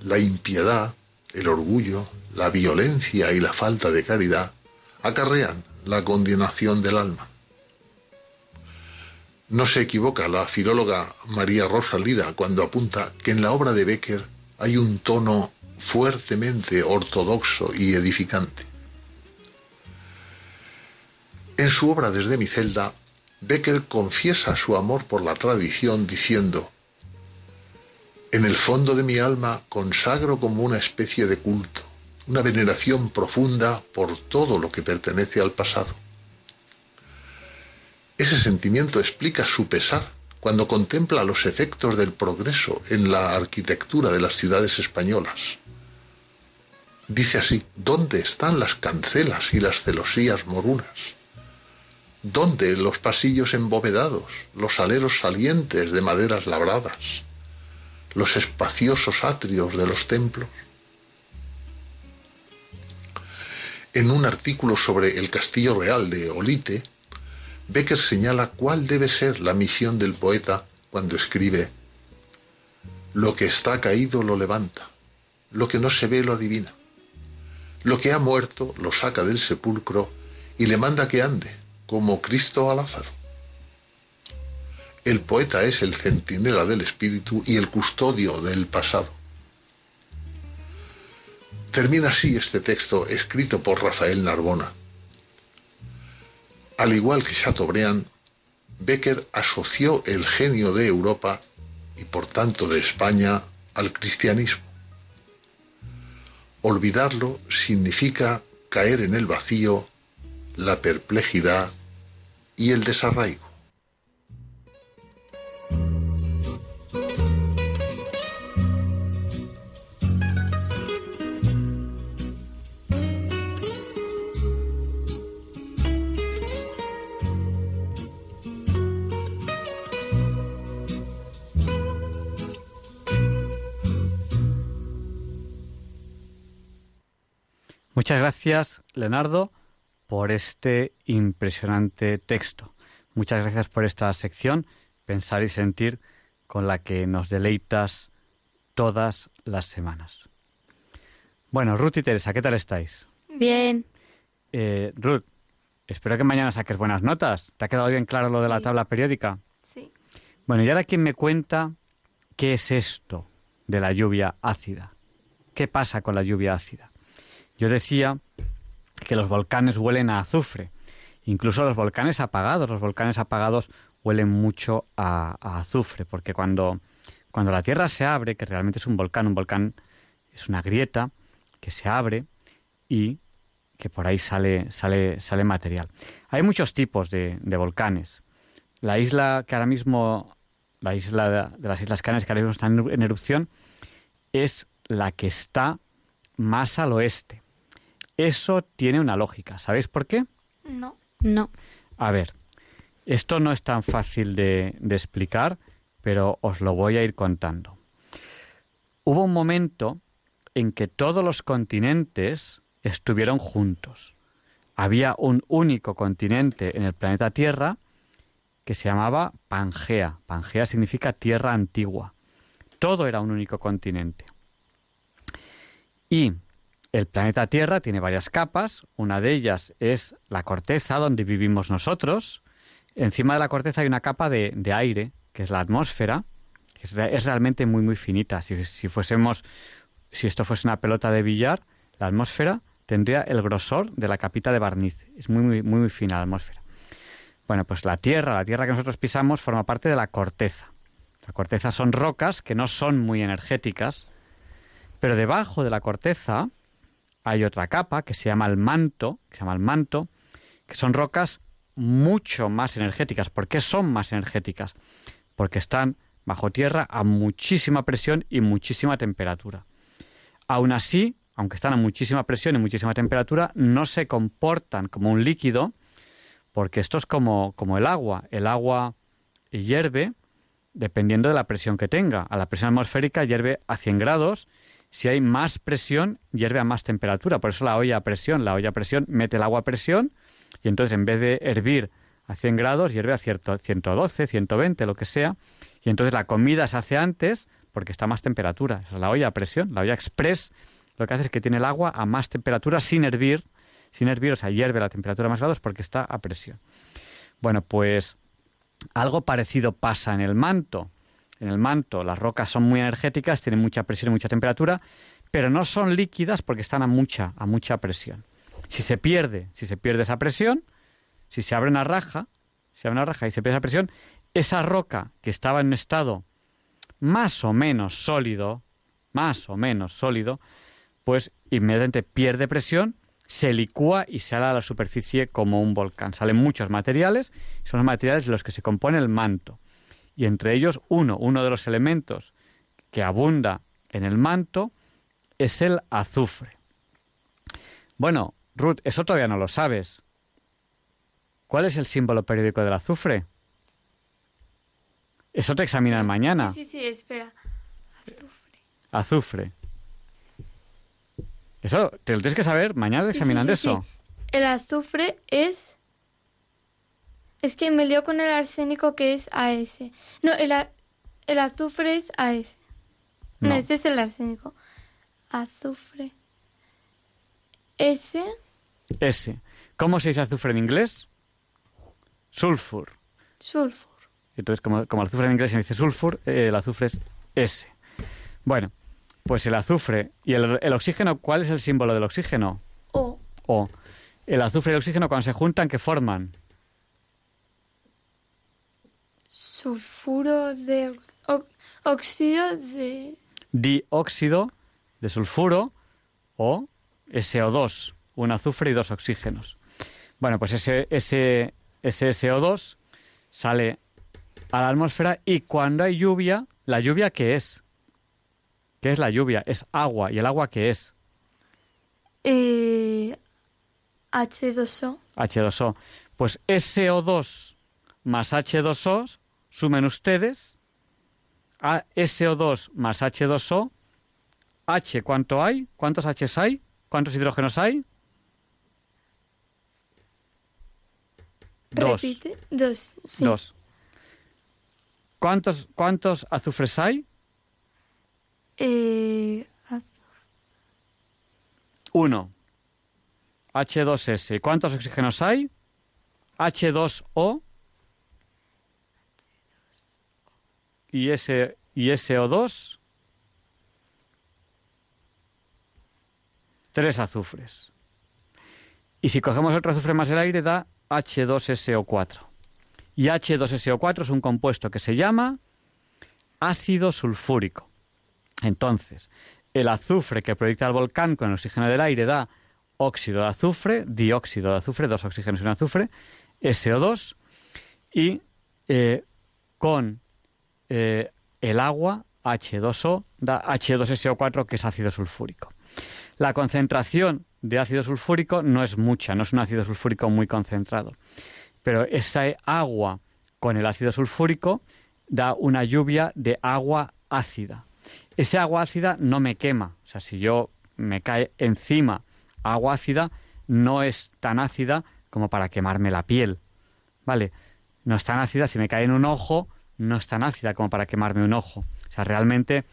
S7: la impiedad, el orgullo, la violencia y la falta de caridad acarrean la condenación del alma. No se equivoca la filóloga María Rosa Lida cuando apunta que en la obra de Becker hay un tono fuertemente ortodoxo y edificante. En su obra Desde mi celda, Becker confiesa su amor por la tradición diciendo, En el fondo de mi alma consagro como una especie de culto, una veneración profunda por todo lo que pertenece al pasado. Ese sentimiento explica su pesar cuando contempla los efectos del progreso en la arquitectura de las ciudades españolas. Dice así, ¿dónde están las cancelas y las celosías morunas? ¿Dónde los pasillos embovedados, los aleros salientes de maderas labradas, los espaciosos atrios de los templos? En un artículo sobre el Castillo Real de Olite, Becker señala cuál debe ser la misión del poeta cuando escribe Lo que está caído lo levanta, lo que no se ve lo adivina, lo que ha muerto lo saca del sepulcro y le manda que ande, como Cristo a Lázaro. El poeta es el centinela del espíritu y el custodio del pasado. Termina así este texto escrito por Rafael Narbona. Al igual que Chateaubriand, Becker asoció el genio de Europa y por tanto de España al cristianismo. Olvidarlo significa caer en el vacío, la perplejidad y el desarraigo.
S1: Muchas gracias, Leonardo, por este impresionante texto. Muchas gracias por esta sección, Pensar y Sentir, con la que nos deleitas todas las semanas. Bueno, Ruth y Teresa, ¿qué tal estáis?
S2: Bien.
S1: Eh, Ruth, espero que mañana saques buenas notas. ¿Te ha quedado bien claro lo de la tabla periódica?
S2: Sí.
S1: Bueno, y ahora quién me cuenta qué es esto de la lluvia ácida. ¿Qué pasa con la lluvia ácida? Yo decía que los volcanes huelen a azufre. Incluso los volcanes apagados, los volcanes apagados huelen mucho a, azufre, porque cuando, cuando la Tierra se abre, que realmente es un volcán, un volcán es una grieta que se abre y que por ahí sale, sale, sale material. Hay muchos tipos de, de volcanes. La isla que ahora mismo, la isla de, las Islas Canarias que ahora mismo está en erupción, es la que está más al oeste. Eso tiene una lógica. ¿Sabéis por qué?
S2: No. No.
S1: A ver, esto no es tan fácil de, de explicar, pero os lo voy a ir contando. Hubo un momento en que todos los continentes estuvieron juntos. Había un único continente en el planeta Tierra que se llamaba Pangea. Pangea significa tierra antigua. Todo era un único continente. Y el planeta Tierra tiene varias capas. Una de ellas es la corteza, donde vivimos nosotros. Encima de la corteza hay una capa de, aire, que es la atmósfera, que es, es realmente muy, muy finita. Si, si fuésemos, si esto fuese una pelota de billar, la atmósfera tendría el grosor de la capita de barniz. Es muy, muy, muy, muy fina la atmósfera. Bueno, pues la Tierra, la Tierra que nosotros pisamos, forma parte de la corteza. La corteza son rocas que no son muy energéticas, pero debajo de la corteza hay otra capa que se llama el manto, que se llama el manto, que son rocas mucho más energéticas. ¿Por qué son más energéticas? Porque están bajo tierra a muchísima presión y muchísima temperatura. Aún así, aunque están a muchísima presión y muchísima temperatura, no se comportan como un líquido, porque esto es como, como el agua. El agua hierve dependiendo de la presión que tenga. A la presión atmosférica hierve a 100 grados. Si hay más presión, hierve a más temperatura. Por eso la olla a presión. La olla a presión mete el agua a presión y entonces en vez de hervir a 100 grados, hierve a cierto- 112, 120, lo que sea. Y entonces la comida se hace antes porque está a más temperatura. La olla a presión. La olla express lo que hace es que tiene el agua a más temperatura sin hervir. Sin hervir, o sea, hierve a la temperatura más grados porque está a presión. Bueno, pues Algo parecido pasa en el manto. En el manto las rocas son muy energéticas, tienen mucha presión y mucha temperatura, pero no son líquidas porque están a mucha, a mucha presión. Si se pierde, si se pierde esa presión, si se abre una raja, se abre una raja y se pierde esa presión, esa roca que estaba en un estado más o menos sólido, más o menos sólido, pues inmediatamente pierde presión, se licúa y sale a la superficie como un volcán. Salen muchos materiales, son los materiales de los que se compone el manto. Y entre ellos uno, uno de los elementos que abunda en el manto es el azufre. Bueno, Ruth, eso todavía no lo sabes. ¿Cuál es el símbolo periódico del azufre? Eso te examinan mañana.
S2: Sí, sí, sí, espera.
S1: Azufre. Azufre. Eso te lo tienes que saber, mañana te examinan eso.
S2: El azufre es... Es que me lío con el arsénico que es AS. No, el, el azufre es AS. No. no, ese es el arsénico. Azufre. S.
S1: S. ¿Cómo se dice azufre en inglés? Sulfur.
S2: Sulfur.
S1: Entonces, como, el azufre en inglés se dice sulfur, eh, el azufre es S. Bueno, pues el azufre y el, oxígeno, ¿cuál es el símbolo del oxígeno?
S2: O.
S1: O. El azufre y el oxígeno cuando se juntan, ¿qué forman?
S2: Sulfuro de óxido de...
S1: Dióxido de sulfuro o SO2, un azufre y dos oxígenos. Bueno, pues ese, ese, ese SO2 sale a la atmósfera y cuando hay lluvia, ¿la lluvia qué es? ¿Qué es la lluvia? Es agua. ¿Y el agua qué es?
S2: Eh, H2O.
S1: H2O. Pues SO2 más H2O, sumen ustedes, a SO2 más H2O, H, ¿cuánto hay? ¿Cuántos Hs hay? ¿Cuántos hidrógenos hay?
S2: Dos. Repite. Dos. Sí.
S1: Dos. ¿Cuántos, ¿Cuántos azufres hay?
S2: Eh,
S1: Uno. H2S. ¿Cuántos oxígenos hay? H2O. Y, y SO2. Tres azufres. Y si cogemos otro azufre más el aire, da H2SO4. Y H2SO4 es un compuesto que se llama ácido sulfúrico. Entonces, el azufre que proyecta el volcán con el oxígeno del aire da óxido de azufre, dióxido de azufre, dos oxígenos y un azufre, SO2, y eh, con eh, el agua, H2O, da H2SO4, que es ácido sulfúrico. La concentración de ácido sulfúrico no es mucha, no es un ácido sulfúrico muy concentrado pero esa agua con el ácido sulfúrico da una lluvia de agua ácida. Ese agua ácida no me quema, o sea, si yo me cae encima agua ácida, no es tan ácida como para quemarme la piel, ¿vale? No es tan ácida, si me cae en un ojo, no es tan ácida como para quemarme un ojo. O sea, realmente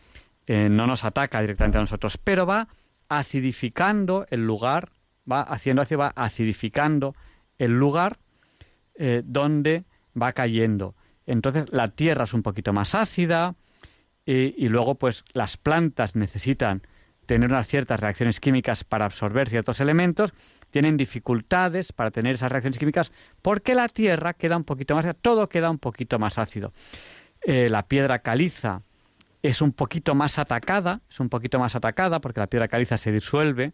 S1: eh, no nos ataca directamente a nosotros, pero va acidificando el lugar, va haciendo así, va acidificando el lugar eh, donde va cayendo. Entonces la tierra es un poquito más ácida y, luego pues las plantas necesitan tener unas ciertas reacciones químicas para absorber ciertos elementos, tienen dificultades para tener esas reacciones químicas porque la tierra queda un poquito más, todo queda un poquito más ácido. Eh, la piedra caliza es un poquito más atacada, es un poquito más atacada porque la piedra caliza se disuelve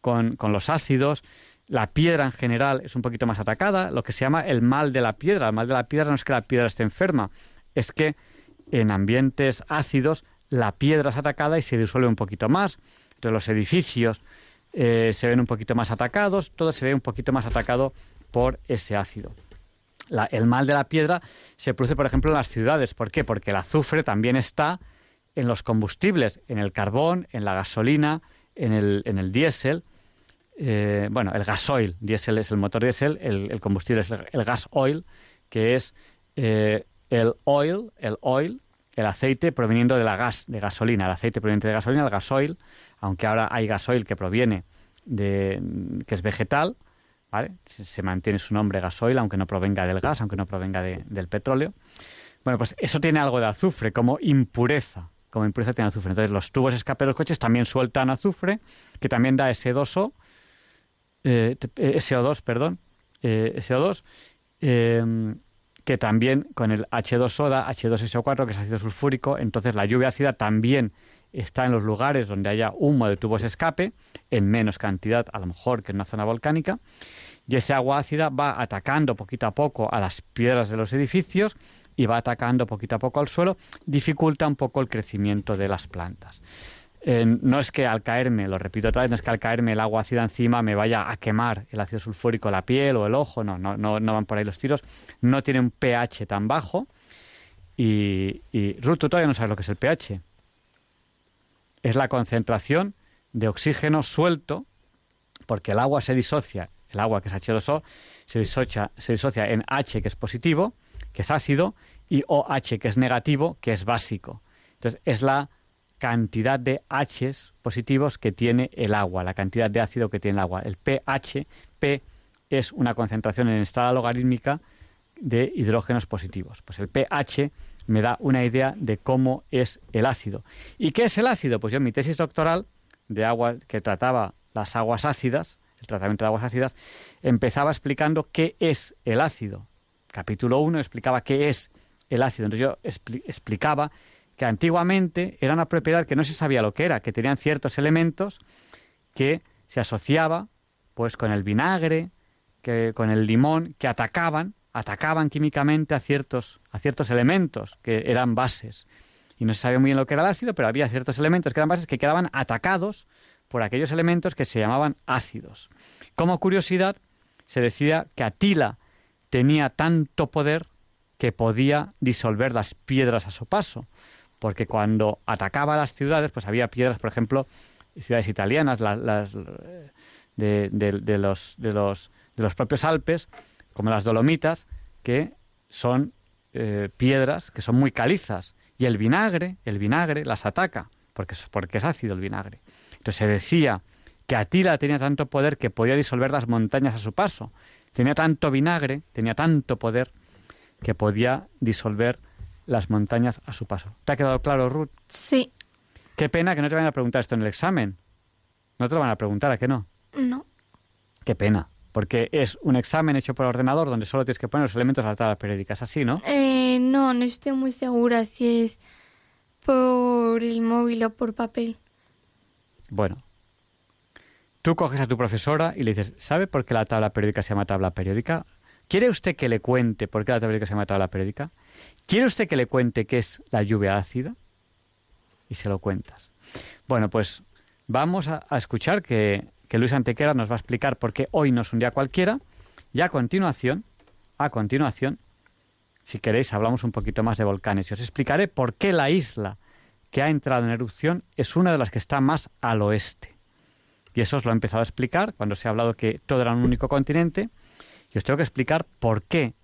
S1: con, con los ácidos, la piedra en general es un poquito más atacada, lo que se llama el mal de la piedra. El mal de la piedra no es que la piedra esté enferma, es que en ambientes ácidos la piedra es atacada y se disuelve un poquito más. Entonces los edificios eh, se ven un poquito más atacados, todo se ve un poquito más atacado por ese ácido. el mal de la piedra se produce, por ejemplo, en las ciudades. ¿Por qué? Porque el azufre también está en los combustibles, en el carbón, en la gasolina, en el, en el diésel. Eh, bueno, el gasoil, diésel es el motor diésel, el, combustible es el, gas oil, que es eh, el oil, el oil, el aceite proveniendo de la gas, de gasolina, el aceite proveniente de gasolina, el gasoil, aunque ahora hay gasoil que proviene de, que es vegetal, Se, mantiene su nombre gasoil, aunque no provenga del gas, aunque no provenga del petróleo. Bueno, pues eso tiene algo de azufre, como impureza. Como impureza tiene azufre. Entonces, los tubos escape de los coches también sueltan azufre, que también da S2O, eh, SO2, perdón, eh, SO2, em, que también con el H2O da H2SO4, que es ácido sulfúrico. Entonces, la lluvia ácida también está en los lugares donde haya humo de tubos escape, en menos cantidad a lo mejor que en una zona volcánica, y ese agua ácida va atacando poquito a poco a las piedras de los edificios y va atacando poquito a poco al suelo, dificulta un poco el crecimiento de las plantas. Eh, no es que al caerme, lo repito otra vez, no es que al caerme el agua ácida encima me vaya a quemar el ácido sulfúrico la piel o el ojo, no, no, no, van por ahí los tiros, no tiene un pH tan bajo y, y todavía no sabes lo que es el pH es la concentración de oxígeno suelto, porque el agua se disocia, el agua que es H2O, se disocia, se disocia en H que es positivo, que es ácido, y OH que es negativo, que es básico. Entonces, es la cantidad de Hs positivos que tiene el agua, la cantidad de ácido que tiene el agua. El pH, P es una concentración en escala logarítmica de hidrógenos positivos. Pues el pH me da una idea de cómo es el ácido. ¿Y qué es el ácido? Pues yo en mi tesis doctoral de agua que trataba las aguas ácidas, el tratamiento de aguas ácidas, empezaba explicando qué es el ácido. Capítulo 1 explicaba qué es el ácido. Entonces yo explicaba que antiguamente era una propiedad que no se sabía lo que era, que tenían ciertos elementos que se asociaba pues con el vinagre, que, con el limón, que atacaban atacaban químicamente a ciertos, a ciertos elementos que eran bases. Y no se sabía muy bien lo que era el ácido, pero había ciertos elementos que eran bases que quedaban atacados por aquellos elementos que se llamaban ácidos. Como curiosidad, se decía que Atila tenía tanto poder que podía disolver las piedras a su paso, porque cuando atacaba las ciudades, pues había piedras, por ejemplo, ciudades italianas, las, de, de, los, de, los, de los propios Alpes, como las dolomitas, que son eh, piedras que son muy calizas. Y el vinagre, el vinagre las ataca, porque, porque es ácido el vinagre. Entonces se decía que Atila tenía tanto poder que podía disolver las montañas a su paso. Tenía tanto vinagre, tenía tanto poder que podía disolver las montañas a su paso. ¿Te ha quedado claro, Ruth?
S2: Sí.
S1: Qué pena que no te vayan a preguntar esto en el examen. No te lo van a preguntar, ¿a qué no?
S2: No.
S1: Qué pena porque es un examen hecho por ordenador donde solo tienes que poner los elementos de la tabla periódica. ¿Es así, no?
S2: Eh, no, no estoy muy segura si es por el móvil o por papel.
S1: Bueno, tú coges a tu profesora y le dices, ¿sabe por qué la tabla periódica se llama tabla periódica? ¿Quiere usted que le cuente por qué la tabla periódica se llama tabla periódica? ¿Quiere usted que le cuente qué es la lluvia ácida? Y se lo cuentas. Bueno, pues vamos a escuchar que Luis Antequera nos va a explicar por qué hoy no es un día cualquiera. Y a continuación, a continuación, si queréis, hablamos un poquito más de volcanes y os explicaré por qué la isla que ha entrado en erupción es una de las que está más al oeste. Y eso os lo he empezado a explicar cuando se ha hablado que todo era un único continente. Y os tengo que explicar por qué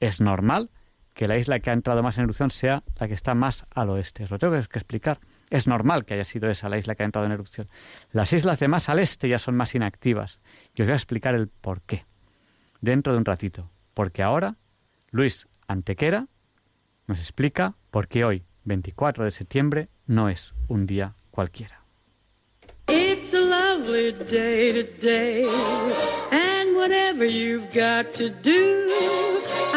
S1: es normal que la isla que ha entrado más en erupción sea la que está más al oeste. Os lo tengo que explicar. Es normal que haya sido esa la isla que ha entrado en erupción. Las islas de más al este ya son más inactivas. Y os voy a explicar el por qué. Dentro de un ratito. Porque ahora Luis Antequera nos explica por qué hoy, 24 de septiembre, no es un día cualquiera. It's a lovely day today, and whatever you've got to do,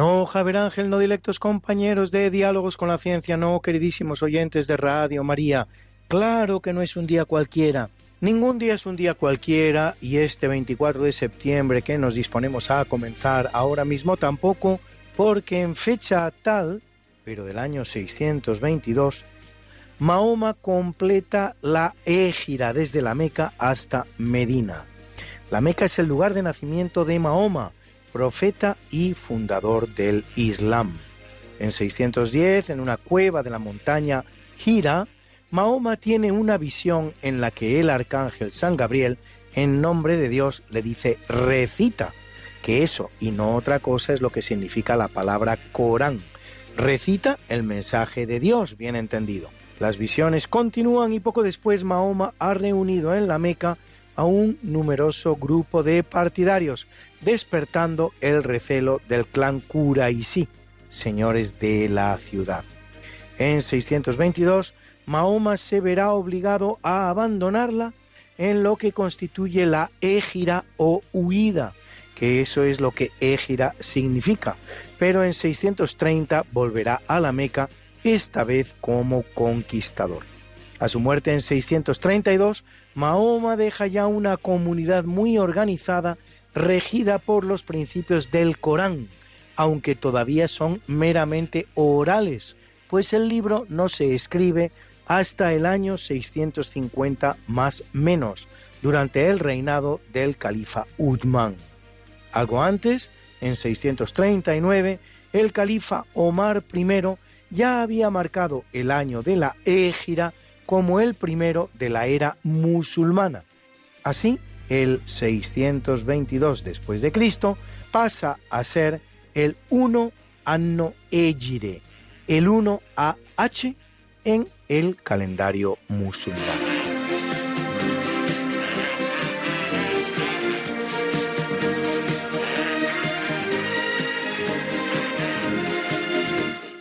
S8: No, Javier Ángel, no directos compañeros de Diálogos con la Ciencia, no, queridísimos oyentes de Radio María. Claro que no es un día cualquiera. Ningún día es un día cualquiera y este 24 de septiembre que nos disponemos a comenzar ahora mismo tampoco, porque en fecha tal, pero del año 622, Mahoma completa la égira desde la Meca hasta Medina. La Meca es el lugar de nacimiento de Mahoma, profeta y fundador del Islam. En 610, en una cueva de la montaña Gira, Mahoma tiene una visión en la que el arcángel San Gabriel, en nombre de Dios, le dice recita, que eso y no otra cosa es lo que significa la palabra Corán. Recita el mensaje de Dios, bien entendido. Las visiones continúan y poco después Mahoma ha reunido en la Meca a un numeroso grupo de partidarios, despertando el recelo del clan Quraisí, señores de la ciudad. En 622, Mahoma se verá obligado a abandonarla en lo que constituye la égira o huida, que eso es lo que égira significa, pero en 630 volverá a la Meca, esta vez como conquistador. A su muerte en 632, Mahoma deja ya una comunidad muy organizada, regida por los principios del Corán, aunque todavía son meramente orales, pues el libro no se escribe hasta el año 650 más menos, durante el reinado del califa Uthman. Algo antes, en 639, el califa Omar I ya había marcado el año de la Égira como el primero de la era musulmana. Así, el 622 después de Cristo pasa a ser el 1 Anno el 1 AH en el calendario musulmán.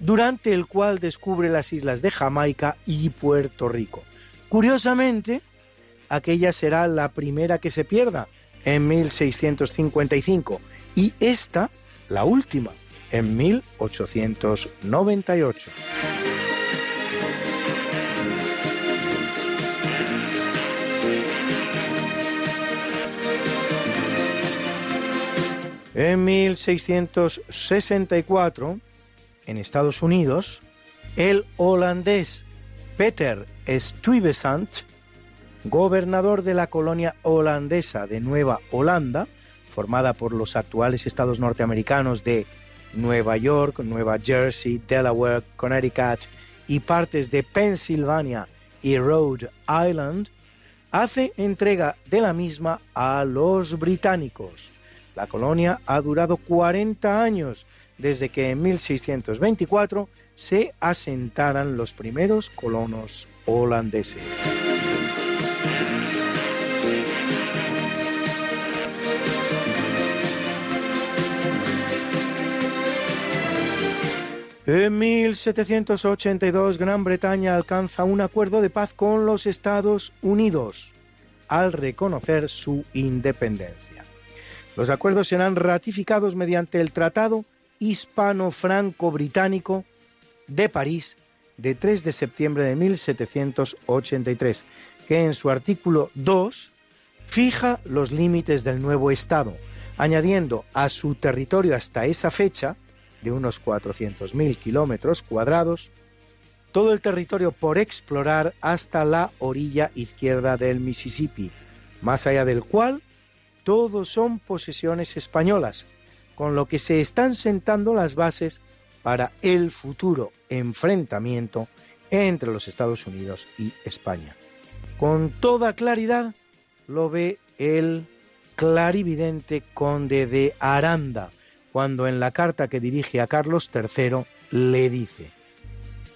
S8: durante el cual descubre las islas de Jamaica y Puerto Rico. Curiosamente, aquella será la primera que se pierda en 1655 y esta la última en 1898. En 1664, en Estados Unidos, el holandés Peter Stuyvesant, gobernador de la colonia holandesa de Nueva Holanda, formada por los actuales estados norteamericanos de Nueva York, Nueva Jersey, Delaware, Connecticut y partes de Pensilvania y Rhode Island, hace entrega de la misma a los británicos. La colonia ha durado 40 años desde que en 1624 se asentaran los primeros colonos holandeses. En 1782 Gran Bretaña alcanza un acuerdo de paz con los Estados Unidos al reconocer su independencia. Los acuerdos serán ratificados mediante el Tratado hispano-franco-británico de París de 3 de septiembre de 1783, que en su artículo 2 fija los límites del nuevo Estado, añadiendo a su territorio hasta esa fecha, de unos 400.000 kilómetros cuadrados, todo el territorio por explorar hasta la orilla izquierda del Mississippi, más allá del cual todos son posesiones españolas, con lo que se están sentando las bases para el futuro enfrentamiento entre los Estados Unidos y España. Con toda claridad lo ve el clarividente conde de Aranda, cuando en la carta que dirige a Carlos III le dice,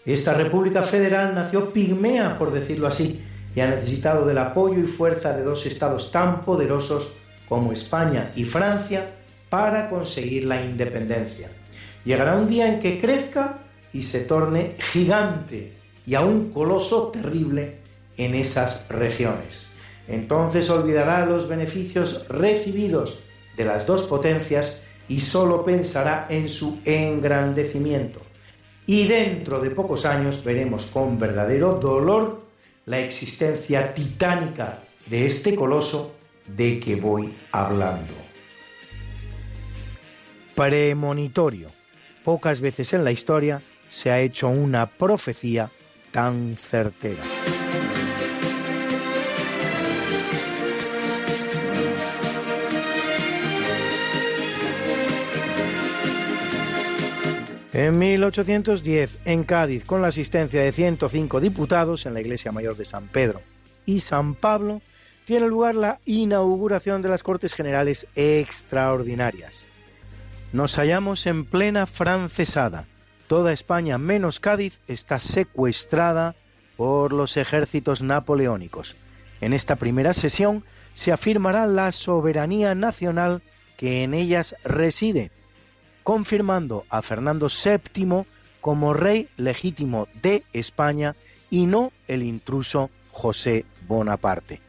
S8: Esta República Federal nació pigmea, por decirlo así, y ha necesitado del apoyo y fuerza de dos estados tan poderosos como España y Francia para conseguir la independencia. Llegará un día en que crezca y se torne gigante y a un coloso terrible en esas regiones. Entonces olvidará los beneficios recibidos de las dos potencias y solo pensará en su engrandecimiento. Y dentro de pocos años veremos con verdadero dolor la existencia titánica de este coloso de que voy hablando. Premonitorio. Pocas veces en la historia se ha hecho una profecía tan certera. En 1810, en Cádiz, con la asistencia de 105 diputados en la Iglesia Mayor de San Pedro y San Pablo, tiene lugar la inauguración de las Cortes Generales Extraordinarias. Nos hallamos en plena francesada. Toda España, menos Cádiz, está secuestrada por los ejércitos napoleónicos. En esta primera sesión se afirmará la soberanía nacional que en ellas reside confirmando a Fernando VII como rey legítimo de España y no el intruso José Bonaparte.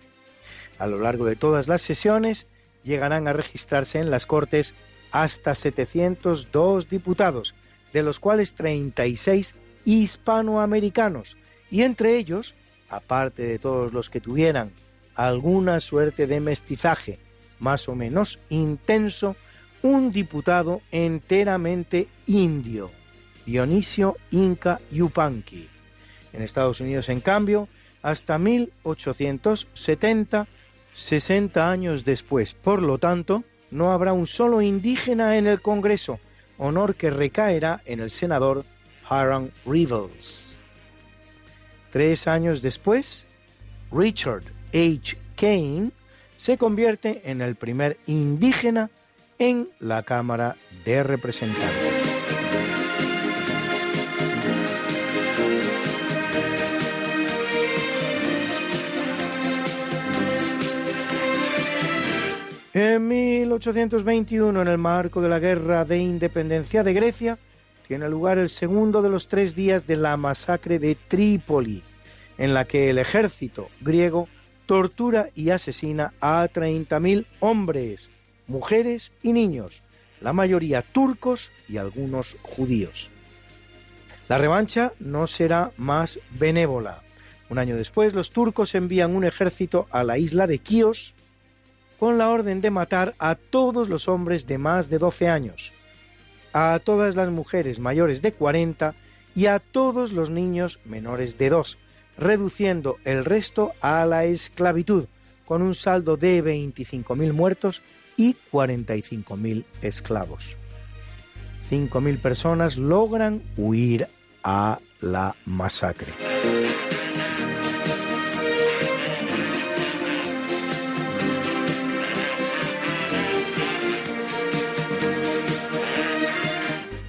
S8: A lo largo de todas las sesiones llegarán a registrarse en las Cortes hasta 702 diputados, de los cuales 36 hispanoamericanos, y entre ellos, aparte de todos los que tuvieran alguna suerte de mestizaje más o menos intenso, un diputado enteramente indio, Dionisio Inca Yupanqui. En Estados Unidos, en cambio, hasta 1870, 60 años después. Por lo tanto, no habrá un solo indígena en el Congreso, honor que recaerá en el senador Hiram Revels. Tres años después, Richard H. Kane se convierte en el primer indígena en la Cámara de Representantes. En 1821, en el marco de la Guerra de Independencia de Grecia, tiene lugar el segundo de los tres días de la masacre de Trípoli, en la que el ejército griego tortura y asesina a 30.000 hombres, mujeres y niños, la mayoría turcos y algunos judíos. La revancha no será más benévola. Un año después, los turcos envían un ejército a la isla de Quíos con la orden de matar a todos los hombres de más de 12 años, a todas las mujeres mayores de 40 y a todos los niños menores de 2, reduciendo el resto a la esclavitud, con un saldo de 25.000 muertos y 45.000 esclavos. 5.000 personas logran huir a la masacre.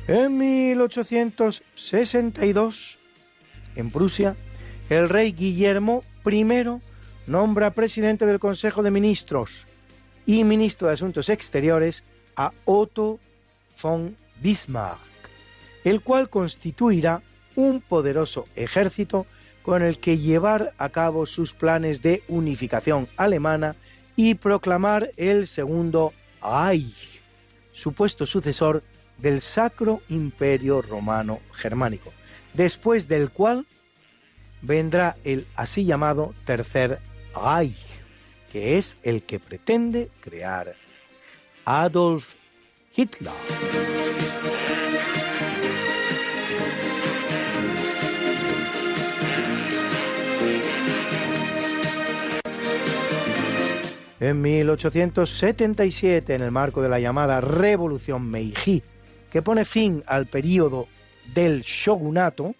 S8: En 1862, en Prusia, el rey Guillermo I nombra presidente del Consejo de Ministros y ministro de Asuntos Exteriores a Otto von Bismarck, el cual constituirá un poderoso ejército con el que llevar a cabo sus planes de unificación alemana y proclamar el segundo Reich, supuesto sucesor del Sacro Imperio Romano Germánico, después del cual vendrá el así llamado Tercer Reich que es el que pretende crear Adolf Hitler. En 1877, en el marco de la llamada Revolución Meiji, que pone fin al período del shogunato,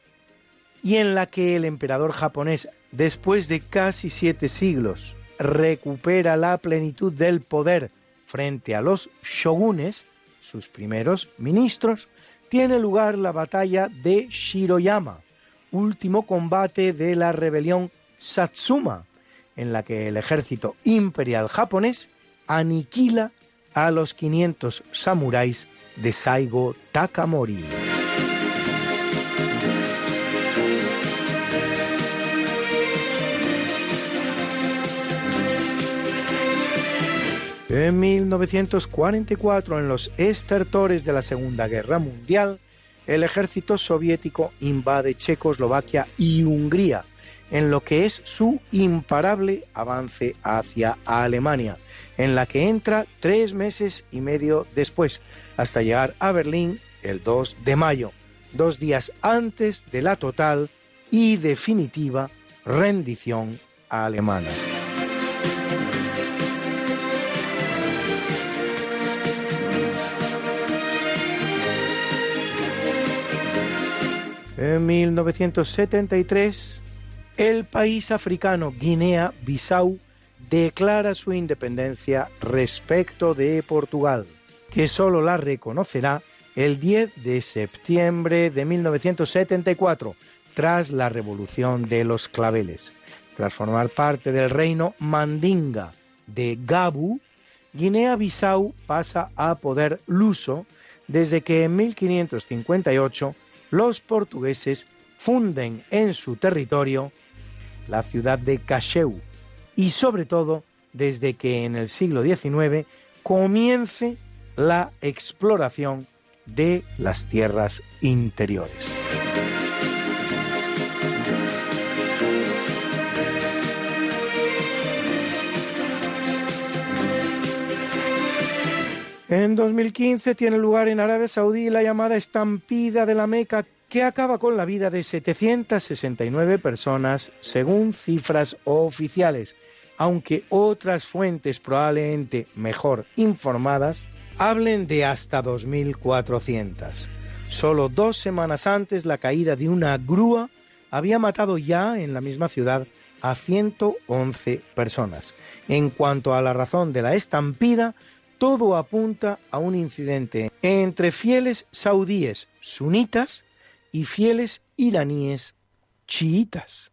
S8: y en la que el emperador japonés, después de casi siete siglos, recupera la plenitud del poder frente a los shogunes, sus primeros ministros, tiene lugar la batalla de Shiroyama, último combate de la rebelión Satsuma, en la que el ejército imperial japonés aniquila a los 500 samuráis de Saigo Takamori. En 1944, en los estertores de la Segunda Guerra Mundial, el ejército soviético invade Checoslovaquia y Hungría, en lo que es su imparable avance hacia Alemania, en la que entra tres meses y medio después, hasta llegar a Berlín el 2 de mayo, dos días antes de la total y definitiva rendición alemana. En 1973, el país africano Guinea-Bissau declara su independencia respecto de Portugal, que solo la reconocerá el 10 de septiembre de 1974, tras la Revolución de los Claveles. Tras formar parte del reino Mandinga de Gabu, Guinea-Bissau pasa a poder luso desde que en 1558 los portugueses funden en su territorio la ciudad de Cacheu y sobre todo desde que en el siglo XIX comience la exploración de las tierras interiores. En 2015 tiene lugar en Arabia Saudí la llamada estampida de la Meca que acaba con la vida de 769 personas según cifras oficiales, aunque otras fuentes probablemente mejor informadas hablen de hasta 2.400. Solo dos semanas antes la caída de una grúa había matado ya en la misma ciudad a 111 personas. En cuanto a la razón de la estampida, todo apunta a un incidente entre fieles saudíes sunitas y fieles iraníes chiitas.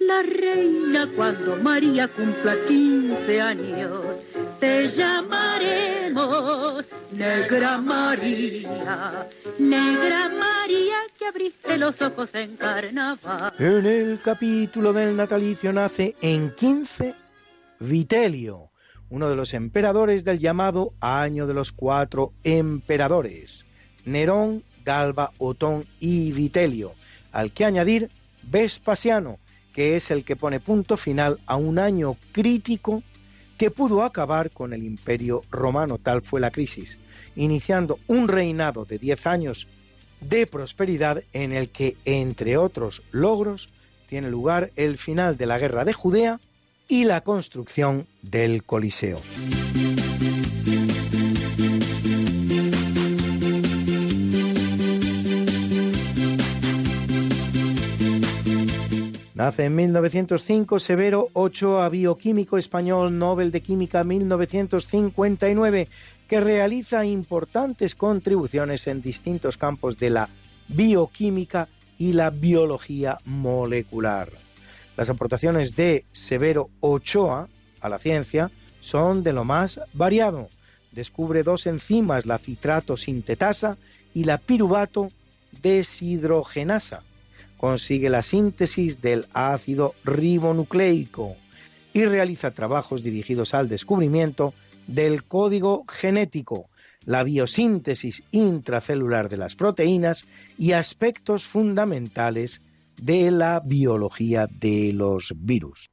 S9: la reina cuando María cumpla 15 años. Te llamaremos Negra María, Negra María que abriste los ojos en carnaval.
S8: En el capítulo del natalicio nace en 15 Vitelio, uno de los emperadores del llamado Año de los Cuatro Emperadores, Nerón, Galba, Otón y Vitelio, al que añadir Vespasiano, que es el que pone punto final a un año crítico que pudo acabar con el imperio romano, tal fue la crisis, iniciando un reinado de 10 años de prosperidad en el que, entre otros logros, tiene lugar el final de la guerra de Judea y la construcción del Coliseo. Nace en 1905 Severo Ochoa, bioquímico español, Nobel de Química 1959, que realiza importantes contribuciones en distintos campos de la bioquímica y la biología molecular. Las aportaciones de Severo Ochoa a la ciencia son de lo más variado. Descubre dos enzimas, la citrato sintetasa y la piruvato deshidrogenasa consigue la síntesis del ácido ribonucleico y realiza trabajos dirigidos al descubrimiento del código genético, la biosíntesis intracelular de las proteínas y aspectos fundamentales de la biología de los virus.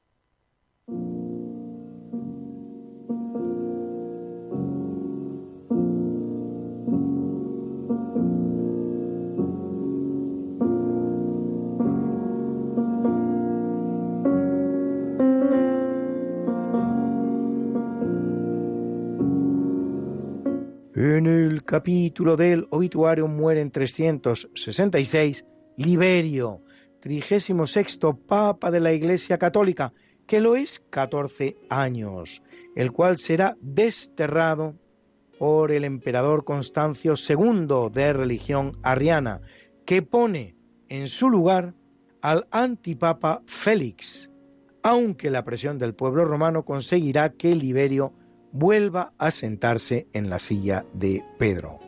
S8: En el capítulo del obituario muere en 366 Liberio, trigésimo sexto Papa de la Iglesia Católica, que lo es 14 años, el cual será desterrado por el emperador Constancio II de religión arriana, que pone en su lugar al antipapa Félix, aunque la presión del pueblo romano conseguirá que Liberio vuelva a sentarse en la silla de Pedro.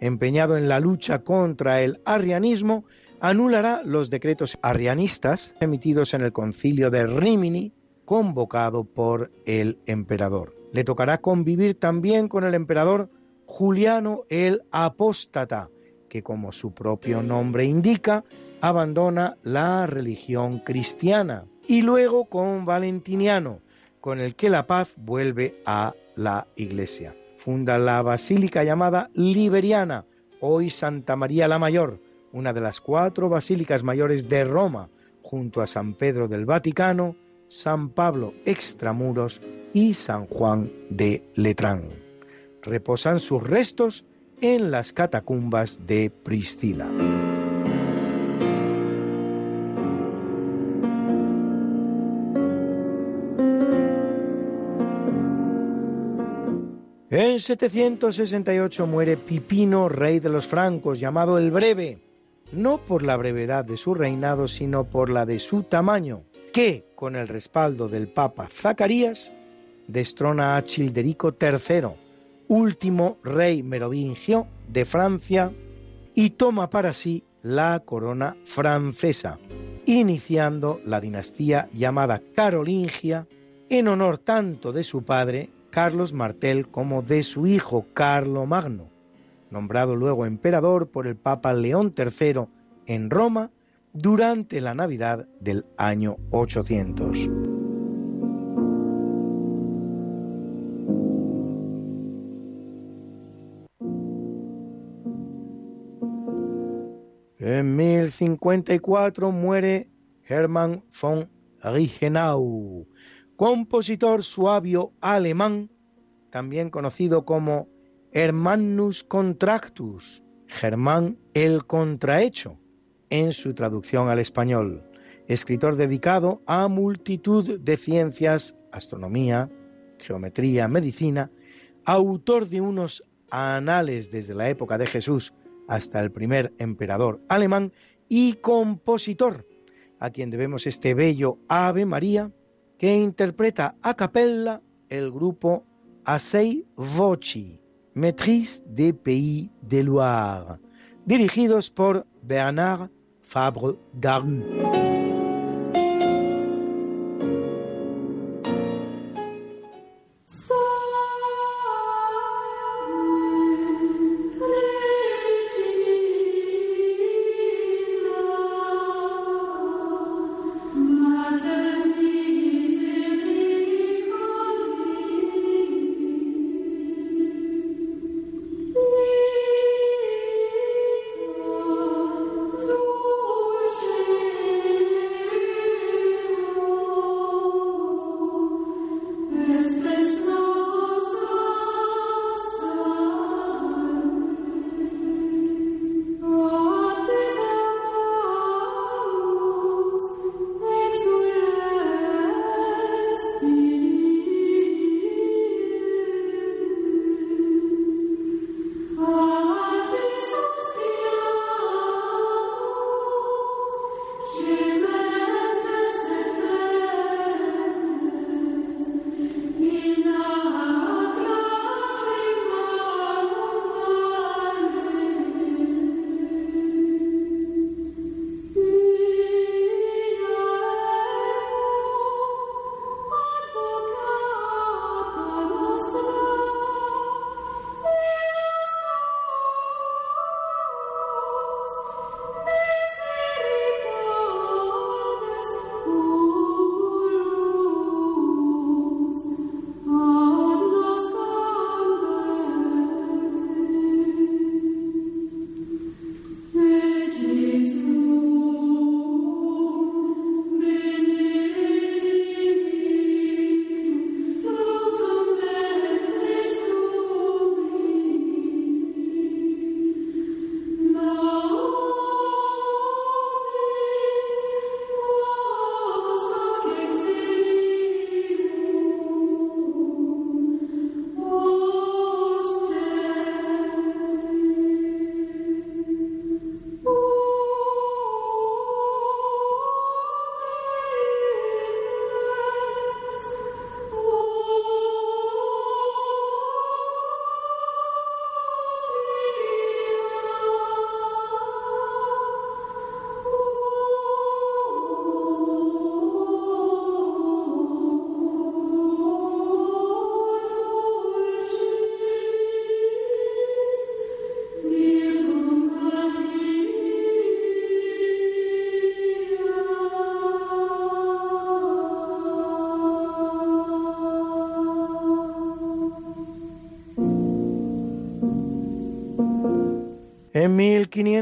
S8: Empeñado en la lucha contra el arrianismo, anulará los decretos arrianistas emitidos en el concilio de Rimini, convocado por el emperador. Le tocará convivir también con el emperador Juliano el Apóstata, que como su propio nombre indica, abandona la religión cristiana, y luego con Valentiniano, con el que la paz vuelve a la iglesia. Funda la basílica llamada Liberiana, hoy Santa María la Mayor, una de las cuatro basílicas mayores de Roma, junto a San Pedro del Vaticano, San Pablo Extramuros y San Juan de Letrán. Reposan sus restos en las catacumbas de Priscila. En 768 muere Pipino, rey de los francos, llamado el Breve, no por la brevedad de su reinado, sino por la de su tamaño, que, con el respaldo del Papa Zacarías, destrona a Childerico III, último rey merovingio de Francia, y toma para sí la corona francesa, iniciando la dinastía llamada Carolingia en honor tanto de su padre Carlos Martel como de su hijo Carlo Magno, nombrado luego emperador por el Papa León III en Roma durante la Navidad del año 800. En 1054 muere Hermann von Reichenau, compositor suavio alemán, también conocido como Hermannus Contractus, Germán el Contrahecho, en su traducción al español, escritor dedicado a multitud de ciencias, astronomía, geometría, medicina, autor de unos anales desde la época de Jesús hasta el primer emperador alemán y compositor, a quien debemos este bello Ave María, que interpreta a capella el grupo Asei Voci, Maîtrise des Pays de Loire, dirigidos por Bernard Fabre Garou.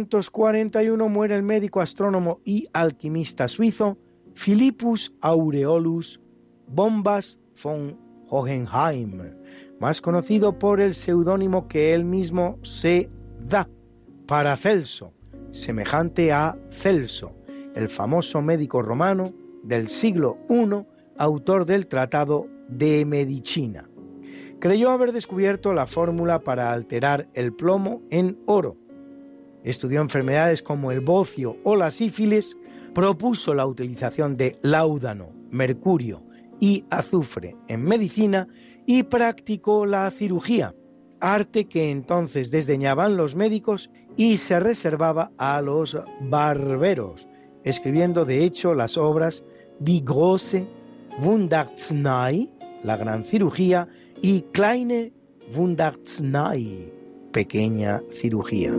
S8: 1541 muere el médico, astrónomo y alquimista suizo Philippus Aureolus Bombas von Hohenheim, más conocido por el seudónimo que él mismo se da, Paracelso, semejante a Celso, el famoso médico romano del siglo I, autor del Tratado de Medicina. Creyó haber descubierto la fórmula para alterar el plomo en oro. Estudió enfermedades como el bocio o la sífilis, propuso la utilización de láudano, mercurio y azufre en medicina y practicó la cirugía, arte que entonces desdeñaban los médicos y se reservaba a los barberos, escribiendo de hecho las obras Die große Wundarznei, la gran cirugía, y Kleine Wundarznei, pequeña cirugía.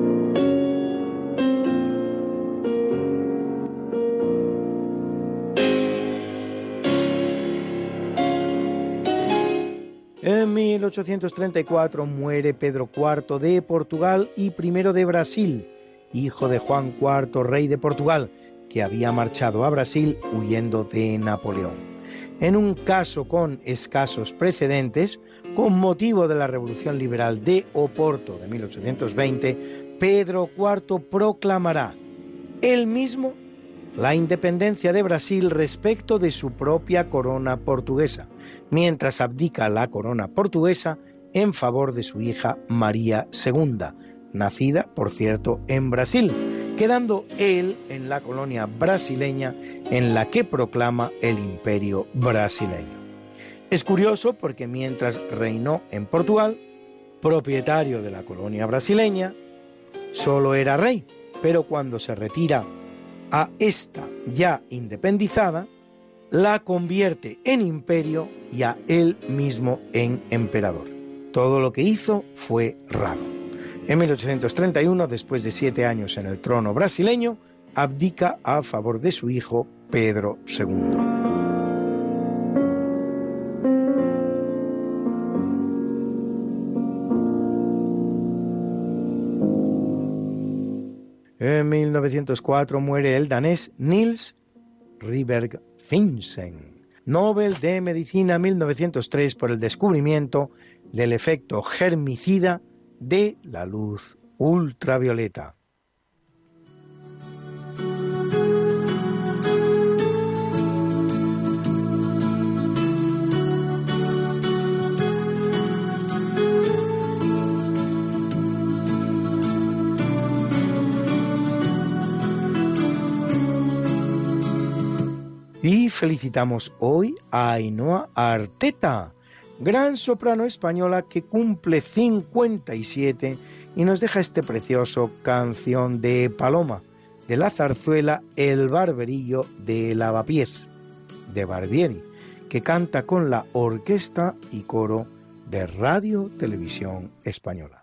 S8: 1834 muere Pedro IV de Portugal y I de Brasil, hijo de Juan IV, rey de Portugal, que había marchado a Brasil huyendo de Napoleón. En un caso con escasos precedentes, con motivo de la Revolución Liberal de Oporto de 1820, Pedro IV proclamará él mismo la independencia de Brasil respecto de su propia corona portuguesa, mientras abdica la corona portuguesa en favor de su hija María II, nacida, por cierto, en Brasil, quedando él en la colonia brasileña en la que proclama el imperio brasileño. Es curioso porque mientras reinó en Portugal, propietario de la colonia brasileña, solo era rey, pero cuando se retira a esta ya independizada, la convierte en imperio y a él mismo en emperador. Todo lo que hizo fue raro. En 1831, después de siete años en el trono brasileño, abdica a favor de su hijo Pedro II. En 1904 muere el danés Niels Riberg Finsen, Nobel de Medicina 1903 por el descubrimiento del efecto germicida de la luz ultravioleta. Y felicitamos hoy a Ainhoa Arteta, gran soprano española que cumple 57 y nos deja este precioso canción de Paloma, de la zarzuela El Barberillo de Lavapiés, de Barbieri, que canta con la orquesta y coro de Radio Televisión Española.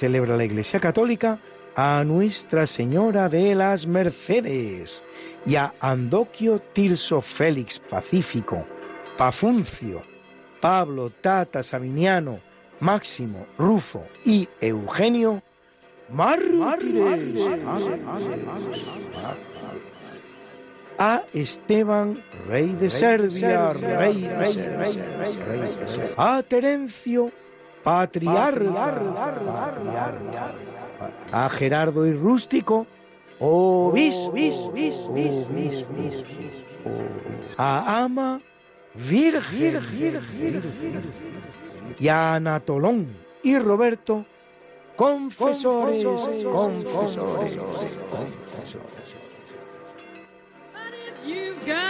S8: Celebra la Iglesia Católica a Nuestra Señora de las Mercedes y a Andoquio Tirso Félix Pacífico, Pafuncio, Pablo Tata Sabiniano, Máximo, Rufo y Eugenio, mártires. A Esteban, rey de Serbia, rey de Serbia, a Terencio, patriarca, a Gerardo y Rústico, a Ama, virgen, y a Anatolón y Roberto, confesores, confesores,
S10: got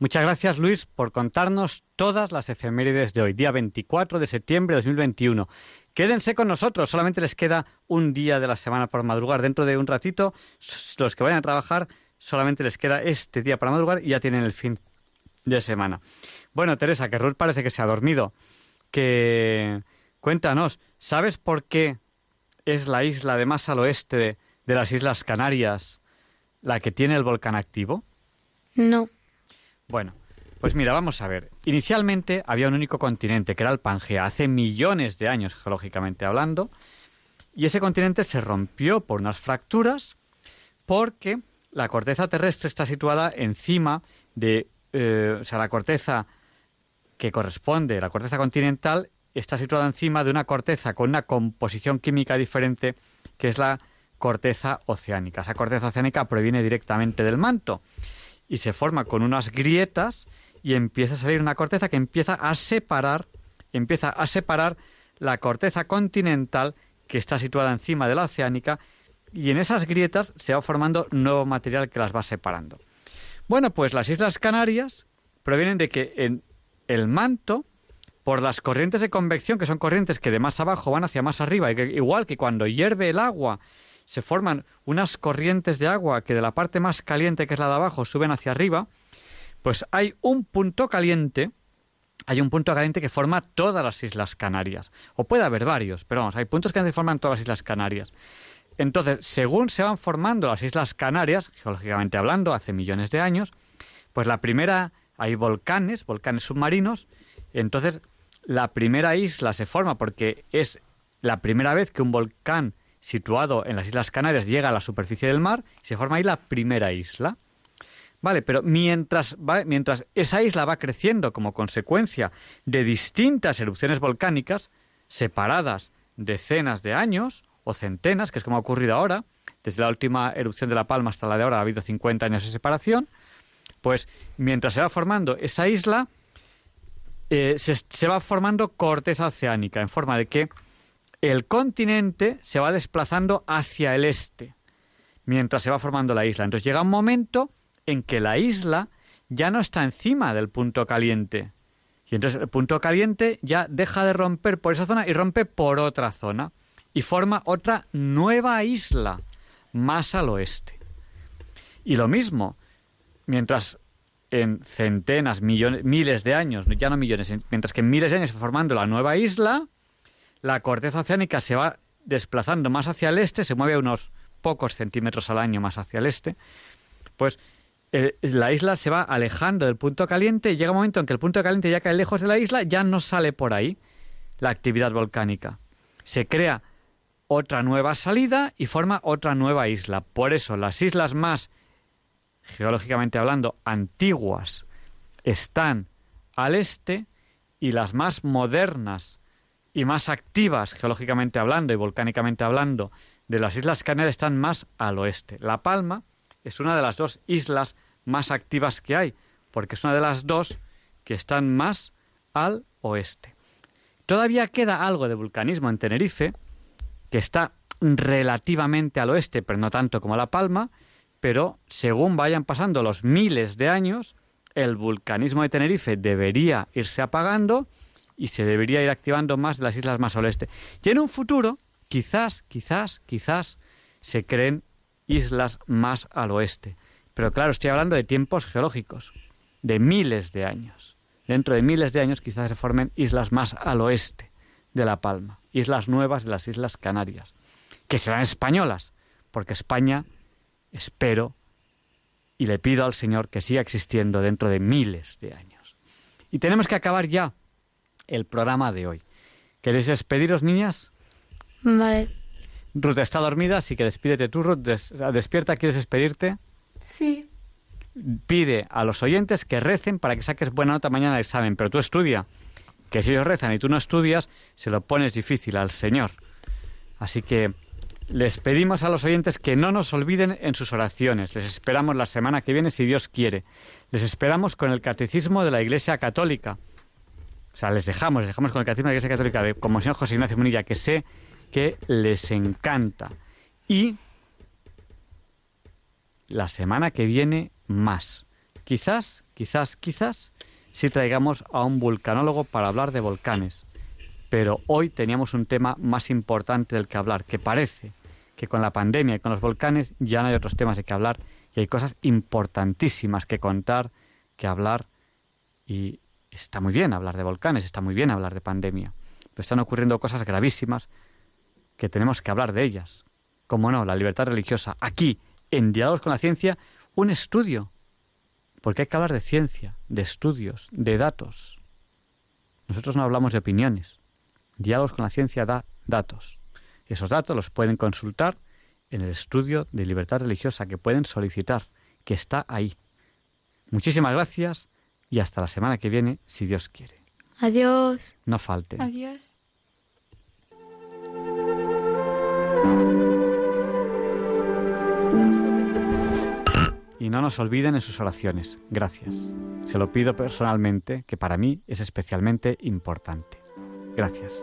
S1: Muchas gracias, Luis, por contarnos todas las efemérides de hoy, día 24 de septiembre de 2021. Quédense con nosotros, solamente les queda un día de la semana por madrugar. Dentro de un ratito, los que vayan a trabajar, solamente les queda este día para madrugar y ya tienen el fin de semana. Bueno, Teresa, que Ruth parece que se ha dormido. Que cuéntanos, ¿sabes por qué es la isla de más al oeste de, de las Islas Canarias la que tiene el volcán activo?
S2: No.
S1: Bueno, pues mira, vamos a ver. Inicialmente había un único continente, que era el Pangea, hace millones de años, geológicamente hablando, y ese continente se rompió por unas fracturas porque la corteza terrestre está situada encima de, eh, o sea, la corteza que corresponde, la corteza continental, está situada encima de una corteza con una composición química diferente, que es la corteza oceánica. Esa corteza oceánica proviene directamente del manto y se forma con unas grietas y empieza a salir una corteza que empieza a separar, empieza a separar la corteza continental que está situada encima de la oceánica y en esas grietas se va formando nuevo material que las va separando. Bueno, pues las Islas Canarias provienen de que en el manto, por las corrientes de convección, que son corrientes que de más abajo van hacia más arriba, igual que cuando hierve el agua se forman unas corrientes de agua que de la parte más caliente, que es la de abajo, suben hacia arriba, pues hay un punto caliente, hay un punto caliente que forma todas las Islas Canarias. O puede haber varios, pero vamos, hay puntos que forman todas las Islas Canarias. Entonces, según se van formando las Islas Canarias, geológicamente hablando, hace millones de años, pues la primera, hay volcanes, volcanes submarinos, entonces la primera isla se forma porque es la primera vez que un volcán situado en las Islas Canarias, llega a la superficie del mar y se forma ahí la primera isla. Vale, pero mientras, mientras esa isla va creciendo como consecuencia de distintas erupciones volcánicas, separadas decenas de años o centenas, que es como ha ocurrido ahora, desde la última erupción de La Palma hasta la de ahora ha habido 50 años de separación, pues mientras se va formando esa isla, eh, se, se va formando corteza oceánica, en forma de que el continente se va desplazando hacia el este, mientras se va formando la isla. Entonces llega un momento en que la isla ya no está encima del punto caliente. Y entonces el punto caliente ya deja de romper por esa zona y rompe por otra zona. Y forma otra nueva isla más al oeste. Y lo mismo, mientras en centenas, millones, miles de años, ya no millones, mientras que en miles de años se formando la nueva isla, la corteza oceánica se va desplazando más hacia el este, se mueve unos pocos centímetros al año más hacia el este, pues eh, la isla se va alejando del punto caliente y llega un momento en que el punto caliente ya cae lejos de la isla, ya no sale por ahí la actividad volcánica. Se crea otra nueva salida y forma otra nueva isla. Por eso las islas más, geológicamente hablando, antiguas están al este y las más modernas y más activas geológicamente hablando y volcánicamente hablando de las Islas Canarias están más al oeste. La Palma es una de las dos islas más activas que hay, porque es una de las dos que están más al oeste. Todavía queda algo de vulcanismo en Tenerife, que está relativamente al oeste, pero no tanto como La Palma, pero según vayan pasando los miles de años, el vulcanismo de Tenerife debería irse apagando y se debería ir activando más de las islas más al oeste. Y en un futuro, quizás, quizás, quizás se creen islas más al oeste. Pero claro, estoy hablando de tiempos geológicos, de miles de años. Dentro de miles de años quizás se formen islas más al oeste de La Palma, islas nuevas de las Islas Canarias, que serán españolas, porque España, espero y le pido al Señor que siga existiendo dentro de miles de años. Y tenemos que acabar ya el programa de hoy. ¿Queréis despediros, niñas?
S2: Vale.
S1: Ruth está dormida, así que despídete tú, Ruth. despierta, ¿quieres despedirte?
S2: Sí.
S1: Pide a los oyentes que recen para que saques buena nota mañana al examen, pero tú estudia. Que si ellos rezan y tú no estudias, se lo pones difícil al Señor. Así que les pedimos a los oyentes que no nos olviden en sus oraciones. Les esperamos la semana que viene, si Dios quiere. Les esperamos con el Catecismo de la Iglesia Católica. O sea, les dejamos, les dejamos con el Catecismo de la Iglesia Católica, de, como señor José Ignacio Munilla, que sé que les encanta. Y la semana que viene más. Quizás, quizás, quizás, si traigamos a un vulcanólogo para hablar de volcanes. Pero hoy teníamos un tema más importante del que hablar, que parece que con la pandemia y con los volcanes ya no hay otros temas de que hablar y hay cosas importantísimas que contar, que hablar y está muy bien hablar de volcanes, está muy bien hablar de pandemia, pero están ocurriendo cosas gravísimas que tenemos que hablar de ellas. Como no, la libertad religiosa. Aquí, en Diálogos con la Ciencia, un estudio. Porque hay que hablar de ciencia, de estudios, de datos. Nosotros no hablamos de opiniones. Diálogos con la Ciencia da datos. Esos datos los pueden consultar en el estudio de libertad religiosa que pueden solicitar, que está ahí. Muchísimas gracias y hasta la semana que viene, si Dios quiere.
S2: Adiós.
S1: No falten.
S2: Adiós.
S1: Y no nos olviden en sus oraciones. Gracias. Se lo pido personalmente, que para mí es especialmente importante. Gracias.